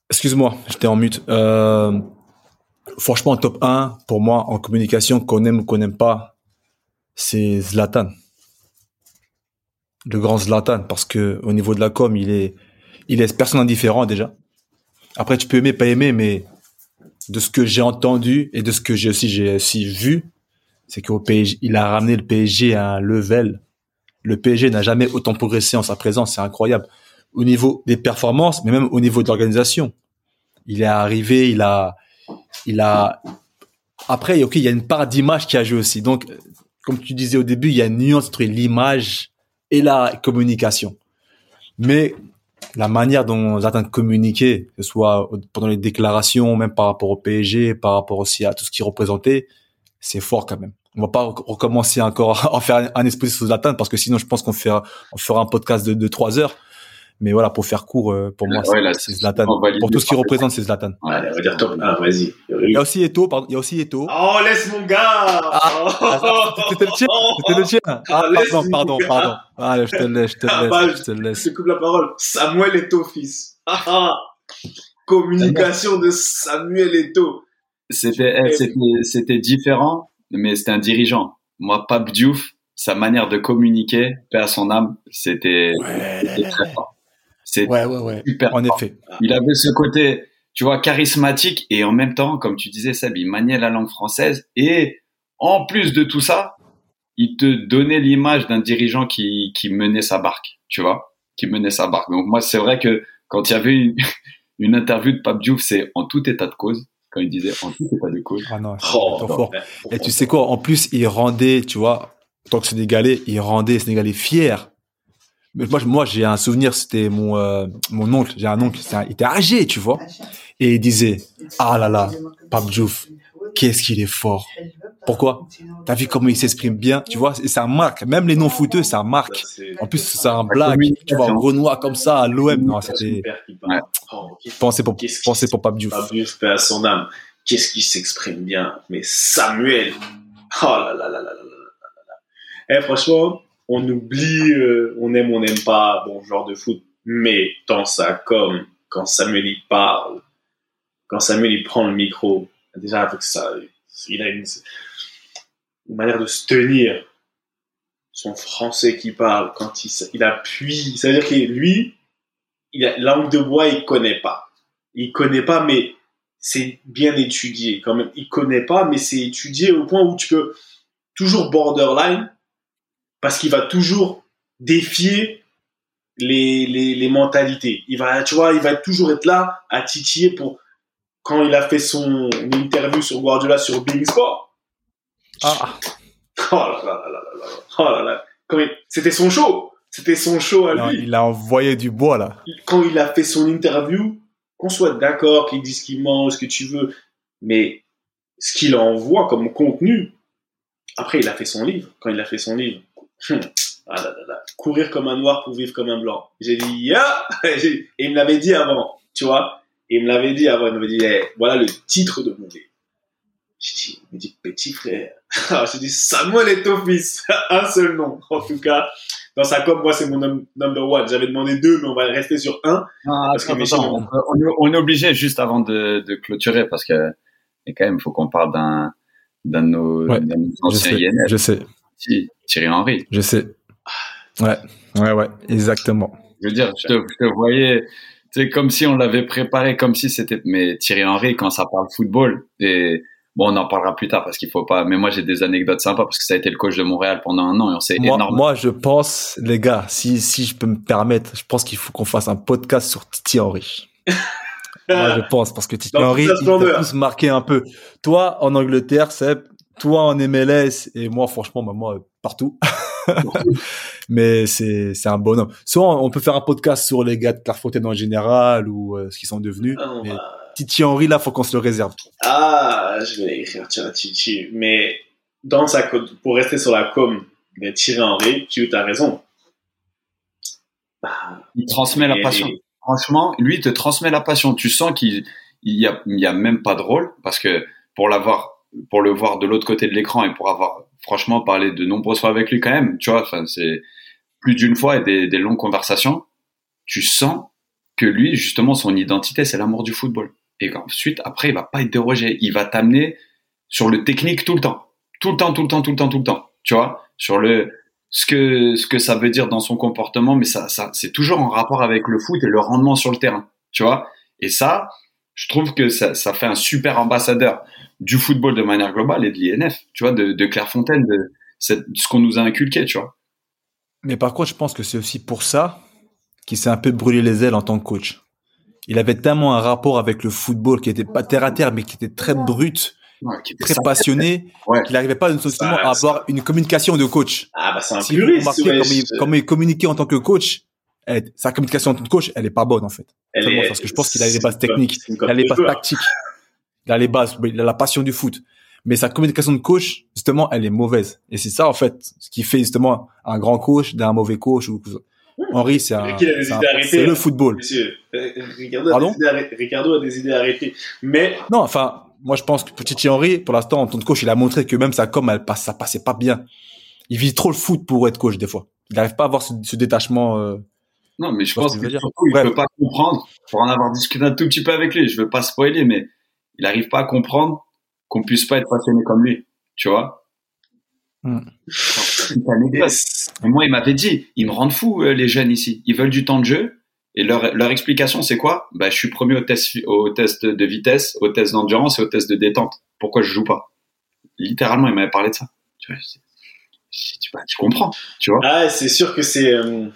Excuse-moi, j'étais en mute. Euh, franchement, top 1, pour moi, en communication, qu'on aime ou qu'on n'aime pas, c'est Zlatan. Le grand Zlatan, parce que au niveau de la com, il est, il est personne indifférent déjà. Après, tu peux aimer, pas aimer, mais de ce que j'ai entendu et de ce que j'ai aussi vu, c'est qu'au PSG, il a ramené le PSG à un level. Le PSG n'a jamais autant progressé en sa présence, c'est incroyable. Au niveau des performances, mais même au niveau de l'organisation. Il est arrivé, il a, il a. Après, ok, il y a une part d'image qui a joué aussi. Donc, comme tu disais au début, il y a une nuance entre l'image et la communication. Mais la manière dont Zlatan communiquait, que ce soit pendant les déclarations, même par rapport au PSG, par rapport aussi à tout ce qu'il représentait, c'est fort quand même. On va pas recommencer encore à faire un esprit sur Zlatan parce que sinon je pense qu'on fera, on fera un podcast de, 3 heures. Mais voilà, pour faire court, euh, pour moi, c'est Zlatan. Pour tout ce qu'il représente, c'est Zlatan. Ouais, on va dire top 1, vas-y. Il y a aussi Eto, pardon, il y a aussi Eto. Oh, laisse mon gars! Ah, c'était le tien, c'était le tien. Ah, pardon, pardon, pardon. Ah, je te laisse, je te ah, laisse, bah, je te laisse. Je te coupe la parole. Samuel Eto, fils. Ah, Communication de Samuel Eto. C'était, eh, c'était, c'était différent, mais c'était un dirigeant. Moi, Pape Diouf, sa manière de communiquer, paix à son âme, c'était, c'était très fort. C'est ouais, ouais, ouais. super. En effet. Il avait ce côté, tu vois, charismatique et en même temps, comme tu disais, Seb, il maniait la langue française et en plus de tout ça, il te donnait l'image d'un dirigeant qui, qui menait sa barque, tu vois, qui menait sa barque. Donc moi, c'est vrai que quand il y avait une, une interview de Pape Diouf, c'est en tout état de cause quand il disait en tout état de cause. Ah non, oh, fort. Et tu sais quoi, en plus, il rendait, tu vois, tant que Sénégalais, il rendait les Sénégalais fiers moi, moi j'ai un souvenir, c'était mon euh, mon oncle, j'ai un oncle, il était âgé, tu vois, et il disait ah là là, Pape Diouf, qu'est-ce qu'il est fort. Pourquoi? T'as vu comment il s'exprime bien, tu vois, et ça marque. Même les non footeux, ça marque. En plus, c'est un blague, tu vois, Renoir comme ça à l'OM. Non, c'était. Ouais. Pensez pour pensez pour Pape Diouf. Pape Diouf, à son âme. Qu'est-ce qu'il s'exprime bien. Mais Samuel, oh là là là là là là là. Eh, franchement, on oublie, euh, on aime, on n'aime pas, bon, genre de foot, mais dans ça, comme quand Samuel y parle, quand Samuel il prend le micro, déjà avec ça, il a une, manière de se tenir, son français qui parle, quand il, il appuie, ça veut dire que lui, il a langue de bois, il connaît pas. Il connaît pas, mais c'est bien étudié quand même. Il connaît pas, mais c'est étudié au point où tu peux toujours borderline parce qu'il va toujours défier les, les, mentalités. Il va, tu vois, il va toujours être là à titiller pour quand il a fait son interview sur Guardiola sur Big Sport. Ah. Oh là là là là là Oh là là. C'était son show. C'était son show à lui. il a envoyé du bois là. Quand il a fait son interview, qu'on soit d'accord, qu'il dise qu'il mange, ce que tu veux, mais ce qu'il envoie comme contenu. Après, il a fait son livre. Quand il a fait son livre, hum, ah là là là, courir comme un noir pour vivre comme un blanc. J'ai dit, ya Et il me l'avait dit avant, tu vois. Il me l'avait dit avant. Il m'avait dit, voilà le titre de mon livre. J'ai dit, il me dit, petit frère. J'ai dit, Samuel est ton fils. un seul nom, en tout cas. Dans sa com, moi, c'est mon num- number one. J'avais demandé deux, mais on va rester sur un. Ah, Parce que attends, mes attends, on, on est- on est obligé juste avant de, de clôturer parce que et quand même, il faut qu'on parle d'un d'un de nos, Ouais, Je anciens sais, INF, je sais, Thierry Henry. je sais. Ouais, ouais, ouais, exactement. Je veux dire, je te, je te voyais, c'est comme si on l'avait préparé, comme si c'était. Mais Thierry Henry, quand ça parle football, et bon, on en parlera plus tard parce qu'il faut pas. Mais moi, j'ai des anecdotes sympas parce que ça a été le coach de Montréal pendant un an et on s'est Moi, énormément. moi, je pense, les gars, si, si je peux me permettre, je pense qu'il faut qu'on fasse un podcast sur Titi Henry. Moi, je pense, parce que Titi Henry, il t'a tous marqué un peu. Toi, en Angleterre, Seb, toi en MLS, et moi, franchement, bah, moi, partout. Mais c'est, c'est un bonhomme. Soit on peut faire un podcast sur les gars de Clairefontaine en général ou euh, ce qu'ils sont devenus. Ah, Mais Titi Henry, là, faut qu'on se le réserve. Ah, je vais écrire tiens, Titi. Mais dans sa pour rester sur la com de Thierry Henry, tu as raison. Bah, Il transmet la passion. Franchement, lui, il te transmet la passion. Tu sens qu'il il y a, il y a même pas de rôle parce que pour l'avoir, pour le voir de l'autre côté de l'écran et pour avoir franchement parlé de nombreuses fois avec lui quand même, tu vois, c'est plus d'une fois et des, des longues conversations, tu sens que lui, justement, son identité, c'est l'amour du football. Et qu'ensuite, après, il va pas être dérogé. Il va t'amener sur le technique tout le temps. Tout le temps, tout le temps, tout le temps, tout le temps. Tu vois? Sur le, ce que, ce que ça veut dire dans son comportement, mais ça, ça, c'est toujours en rapport avec le foot et le rendement sur le terrain. Tu vois? Et ça, je trouve que ça, ça fait un super ambassadeur du football de manière globale et de l'INF. Tu vois? De, de Clairefontaine, de, cette- ce qu'on nous a inculqué, tu vois? Mais par contre, je pense que c'est aussi pour ça qu'il s'est un peu brûlé les ailes en tant que coach. Il avait tellement un rapport avec le football qui était pas terre à terre, mais qui était très brut, Ouais, qui était très passionné, Ouais. qu'il n'arrivait pas Ça, à avoir une communication de coach. Ah, bah, c'est un Si vous puriste. remarquez ouais, comment, il, je- comment il communiquait en tant que coach, elle- sa communication en tant que coach, elle est pas bonne en fait. elle Seulement est- parce que je pense qu'il a les c'est bases techniques, Il a les de bases tactiques, il a les bases, il a la passion du foot. Mais sa communication de coach, justement, elle est mauvaise. Et c'est ça en fait, ce qui fait justement un grand coach d'un mauvais coach. Ou... Henri, c'est un, Qu'il a des c'est un- idées arrêtées, c'est le football. Monsieur, euh, Ricardo, a Pardon des idées arrêtées- Ricardo a des idées arrêtées. Mais Non, enfin, moi je pense que Petit Henry, pour l'instant, en tant que coach, il a montré que même sa com, elle passe, ça passait pas bien. Il vit trop le foot pour être coach des fois. Il n'arrive pas à avoir ce, ce détachement. euh, Non, mais je pense que surtout, il Bref. peut pas comprendre, pour en avoir discuté un tout petit peu avec lui, je veux pas spoiler, mais il arrive pas à comprendre qu'on puisse pas être passionné comme lui, tu vois. Anecdote. Et moi, il m'avait dit, ils me rendent fou, euh, les jeunes ici. Ils veulent du temps de jeu. Et leur, leur explication, c'est quoi? Bah, je suis premier au test, fi- au test de vitesse, au test d'endurance et au test de détente. Pourquoi je joue pas? Littéralement, il m'avait parlé de ça. Tu vois, je dis, bah, tu comprends, tu vois. Ah, c'est sûr que c'est. euh,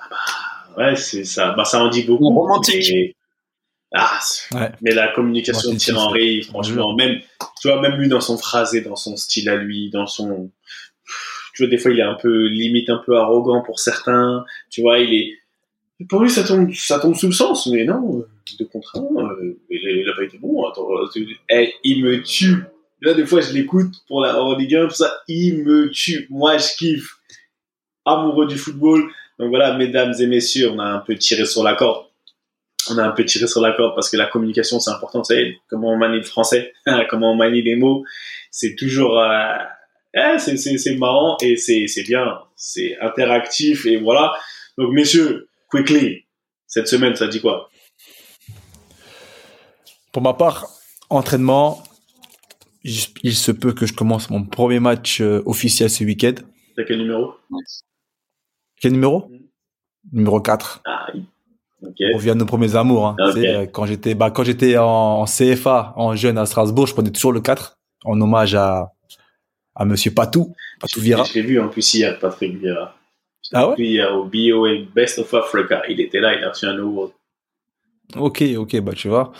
ah bah, ouais, c'est ça. Bah, ça en dit beaucoup. Romantique. Mais, ah, Ouais. mais la communication de Thierry Henry, franchement, même, tu vois, même lui dans son phrasé, dans son style à lui, dans son. Tu vois, des fois, il est un peu, limite un peu arrogant pour certains. Tu vois, il est. Pour lui, ça tombe, ça tombe sous le sens, mais non, euh, de contre euh, il, a- pas été bon. Attends, euh, il me tue. Là, des fois, je l'écoute pour la en Ligue 1, tout ça, il me tue. Moi, je kiffe. Amoureux du football. Donc voilà, mesdames et messieurs, on a un peu tiré sur la corde. On a un peu tiré sur la corde parce que la communication, c'est important. Vous savez, comment on manie le français, comment on manie les mots. C'est toujours, euh, eh, c'est, c'est, c'est marrant et c'est, c'est bien. C'est interactif et voilà. Donc, messieurs, quickly, cette semaine, ça dit quoi? Pour ma part, entraînement, il, se peut que je commence mon premier match euh, officiel ce week-end. T'as quel numéro? Quel numéro? Mm. Numéro 4. Ah, oui. Ok. On revient de nos premiers amours. Hein. Ok. Tu sais, euh, quand j'étais bah, quand j'étais en, en CFA, en jeune à Strasbourg, je prenais toujours le 4 en hommage à, à Monsieur Patou, Patou Vieira. Je l'ai vu en plus hier, Patrick Vieira. Ah ouais? Puis hier au BOA Best of Africa. Il était là, il a reçu un award. Ok, ok, bah tu vois.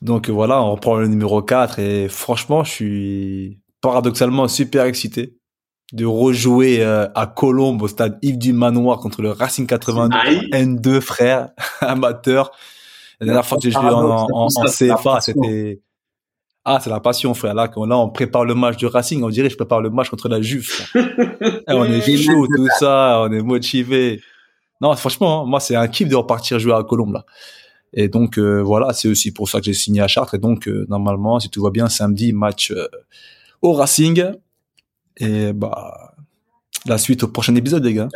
Donc euh, voilà, on reprend le numéro 4 et franchement, je suis paradoxalement super excité de rejouer euh, à Colombe au stade Yves du Manoir contre le Racing 82 Aïe. N2 frère amateur. La dernière fois que j'ai joué en, en, en CFA, c'était Ah, c'est la passion, frère. Là, là, on prépare le match du Racing. On dirait je prépare le match contre la Juve. Eh, on est chaud, tout ça. On est motivé. Non, franchement, hein, moi, c'est un kiff de repartir jouer à Colombe, là. Et donc, euh, voilà, c'est aussi pour ça que j'ai signé à Chartres. Et donc, euh, normalement, si tout va bien, samedi, match euh, au Racing. Et bah, la suite au prochain épisode, les gars.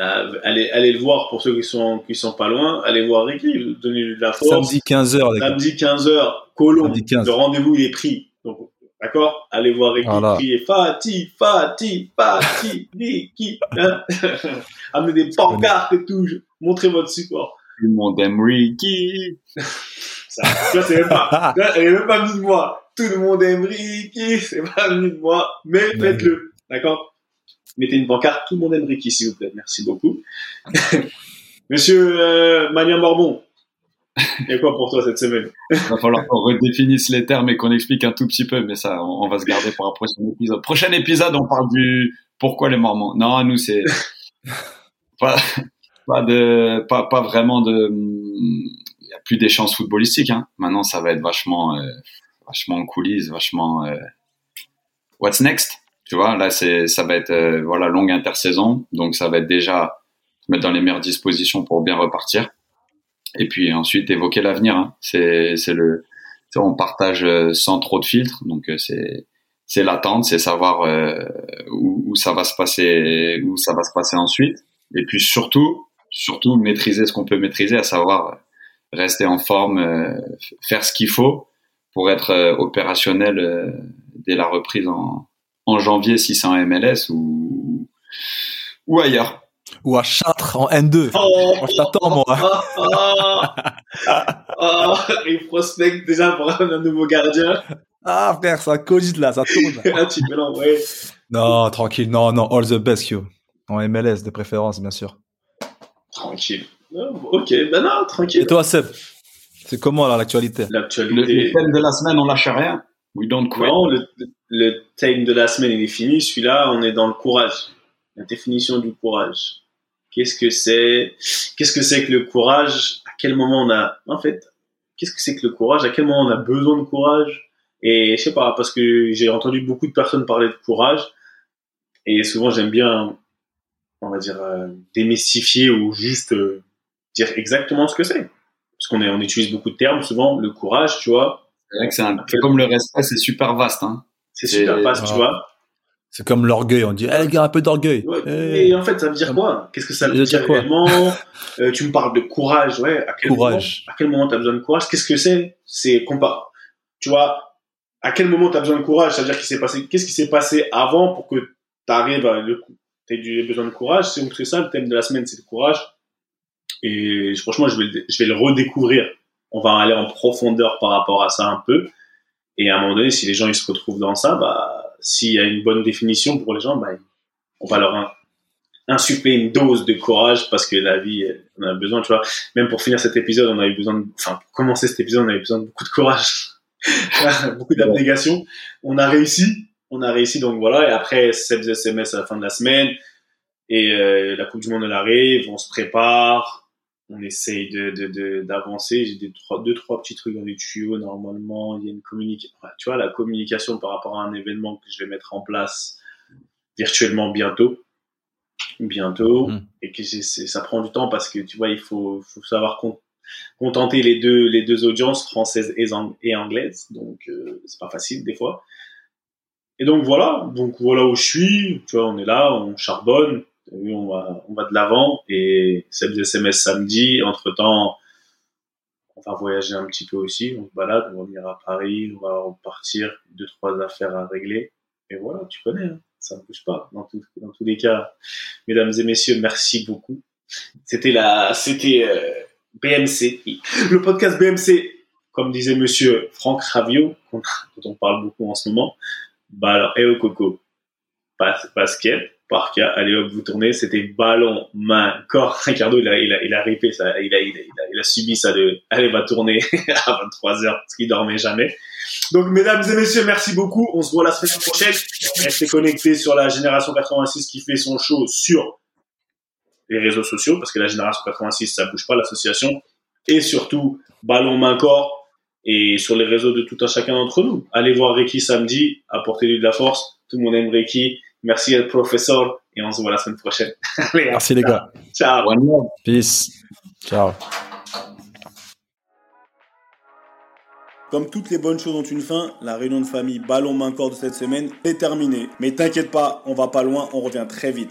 allez, allez le voir pour ceux qui sont, qui sont pas loin. Allez voir Ricky, donnez-lui de la force. Samedi 15h, les gars. Samedi 15h, Colombe. Le rendez-vous, il est pris. Donc, d'accord? Allez voir Ricky voilà. crier Fatih, Fatih, Fatih, Ricky. Hein? Amenez des pancartes et tout. Montrez votre support. Tout le monde aime Ricky. ça, ça c'est même pas, elle est même pas venue de moi. Tout le monde aime Ricky, c'est pas venu de moi. Mais faites-le. D'accord? Mettez une pancarte, tout le monde aime Ricky, s'il vous plaît. Merci beaucoup. Monsieur euh, Mania Morbon, il y a quoi pour toi cette semaine? Il va falloir qu'on redéfinisse les termes et qu'on explique un tout petit peu, mais ça, on, va se garder pour un prochain épisode. Prochain épisode, on parle du pourquoi les Mormons. Non, nous, c'est pas, de, pas, pas vraiment de. Il n'y a plus d'échanges footballistiques. Hein. Maintenant, ça va être vachement, euh, vachement en coulisses, vachement. Euh, what's next? Tu vois, là, c'est, ça va être euh, voilà longue intersaison, donc ça va être déjà se mettre dans les meilleures dispositions pour bien repartir et puis ensuite évoquer l'avenir. Hein. C'est c'est le on partage euh, sans trop de filtres, donc euh, c'est c'est l'attente, c'est savoir euh, où, où, ça va se passer, où ça va se passer ensuite, et puis surtout surtout maîtriser ce qu'on peut maîtriser, à savoir rester en forme, faire ce qu'il faut pour être opérationnel dès la reprise en, en janvier si c'est en MLS ou ou ailleurs ou à Châtres en N2. Oh, je t'attends, moi. Oh, oh, il prospecte déjà pour un nouveau gardien. Ah, frère, ça cogite là, ça tourne. ah, tu peux ouais. Non, tranquille, non, non, all the best, you. En MLS, de préférence, bien sûr. Tranquille. ok, ben non, tranquille. Et toi, Seb C'est comment, là, l'actualité? L'actualité. Le, thème de la semaine, on lâche rien. We don't quit. Non, le, le thème de la semaine, il est fini. Celui-là, on est dans le courage. La définition du courage. Qu'est-ce que c'est Qu'est-ce que c'est que le courage? À quel moment on a En fait, qu'est-ce que c'est que le courage? À quel moment on a besoin de courage? Et je sais pas parce que j'ai entendu beaucoup de personnes parler de courage et souvent j'aime bien on va dire euh, démystifier ou juste euh, dire exactement ce que c'est parce qu'on on utilise beaucoup de termes souvent le courage, tu vois. C'est vrai que c'est un peu comme le respect, c'est super vaste hein. C'est super vaste, tu vois. C'est comme l'orgueil, on dit, eh, gars, un peu d'orgueil. Ouais, en fait, ça veut dire quoi? Qu'est-ce que ça veut dire, réellement? Euh, Tu me parles de courage, ouais. À quel courage. Moment, à quel moment t'as besoin de courage? Qu'est-ce que c'est? C'est compare. Tu vois, à quel moment t'as besoin de courage? C'est-à-dire qu'il s'est passé. Qu'est-ce qui s'est passé avant pour que t'arrives à le aies besoin de courage? C'est ça le thème de la semaine, c'est le courage. Et franchement, je vais, je vais le redécouvrir. On va aller en profondeur par rapport à ça un peu. Et à un moment donné, si les gens ils se retrouvent dans ça, bah s'il y a une bonne définition pour les gens, bah, on va leur insuffler une dose de courage parce que la vie, on a besoin, tu vois. Même pour finir cet épisode, on avait besoin, de, enfin, pour commencer cet épisode, on avait besoin de beaucoup de courage, beaucoup d'abnégation. On a réussi, on a réussi, donc voilà. Et après, 7 SMS à la fin de la semaine et euh, la Coupe du Monde elle arrive, on se prépare, on essaye de d'avancer. J'ai des trois, deux trois petits trucs dans les tuyaux normalement. Il y a une communication, tu vois, la communication par rapport à un événement que je vais mettre en place virtuellement bientôt, bientôt, mmh. et que ça prend du temps parce que tu vois, il faut, faut savoir contenter les deux les deux audiences françaises et, et anglaises, donc euh, c'est pas facile des fois. Et donc voilà, donc voilà où je suis. Tu vois, on est là, on charbonne on va, de l'avant et c'est des SMS samedi. Entre temps, on va voyager un petit peu aussi. On se balade, on va venir à Paris, on va repartir, deux, trois affaires à régler. Et voilà, tu connais, hein, ça ne bouge pas. Dans, tous les cas, mesdames et messieurs, merci beaucoup. C'était la, c'était euh, BMC, le podcast BMC, comme disait Monsieur Franck Ravio, dont on parle beaucoup en ce moment. Bah alors, et au coco, basket, par cas, allez hop, vous tournez, c'était ballon, main, corps. Ricardo, il a, il a, il a ripé ça, il a, il a, il a, subi ça de, allez, va tourner à 23 heures, parce qu'il dormait jamais. Donc, mesdames et messieurs, merci beaucoup. On se voit la semaine prochaine. Restez connectés sur la Génération 86 qui fait son show sur les réseaux sociaux, parce que la Génération 86, ça bouge pas l'association. Et surtout, ballon, main, corps. et sur les réseaux de tout un chacun d'entre nous. Allez voir Ricky samedi, apportez-lui de la force. Tout le monde aime Ricky. Merci à professeur et on se voit la semaine prochaine. Merci les gars. Ciao. Peace. Ciao. Comme toutes les bonnes choses ont une fin, la réunion de famille ballon main corps de cette semaine est terminée. Mais t'inquiète pas, on va pas loin, on revient très vite.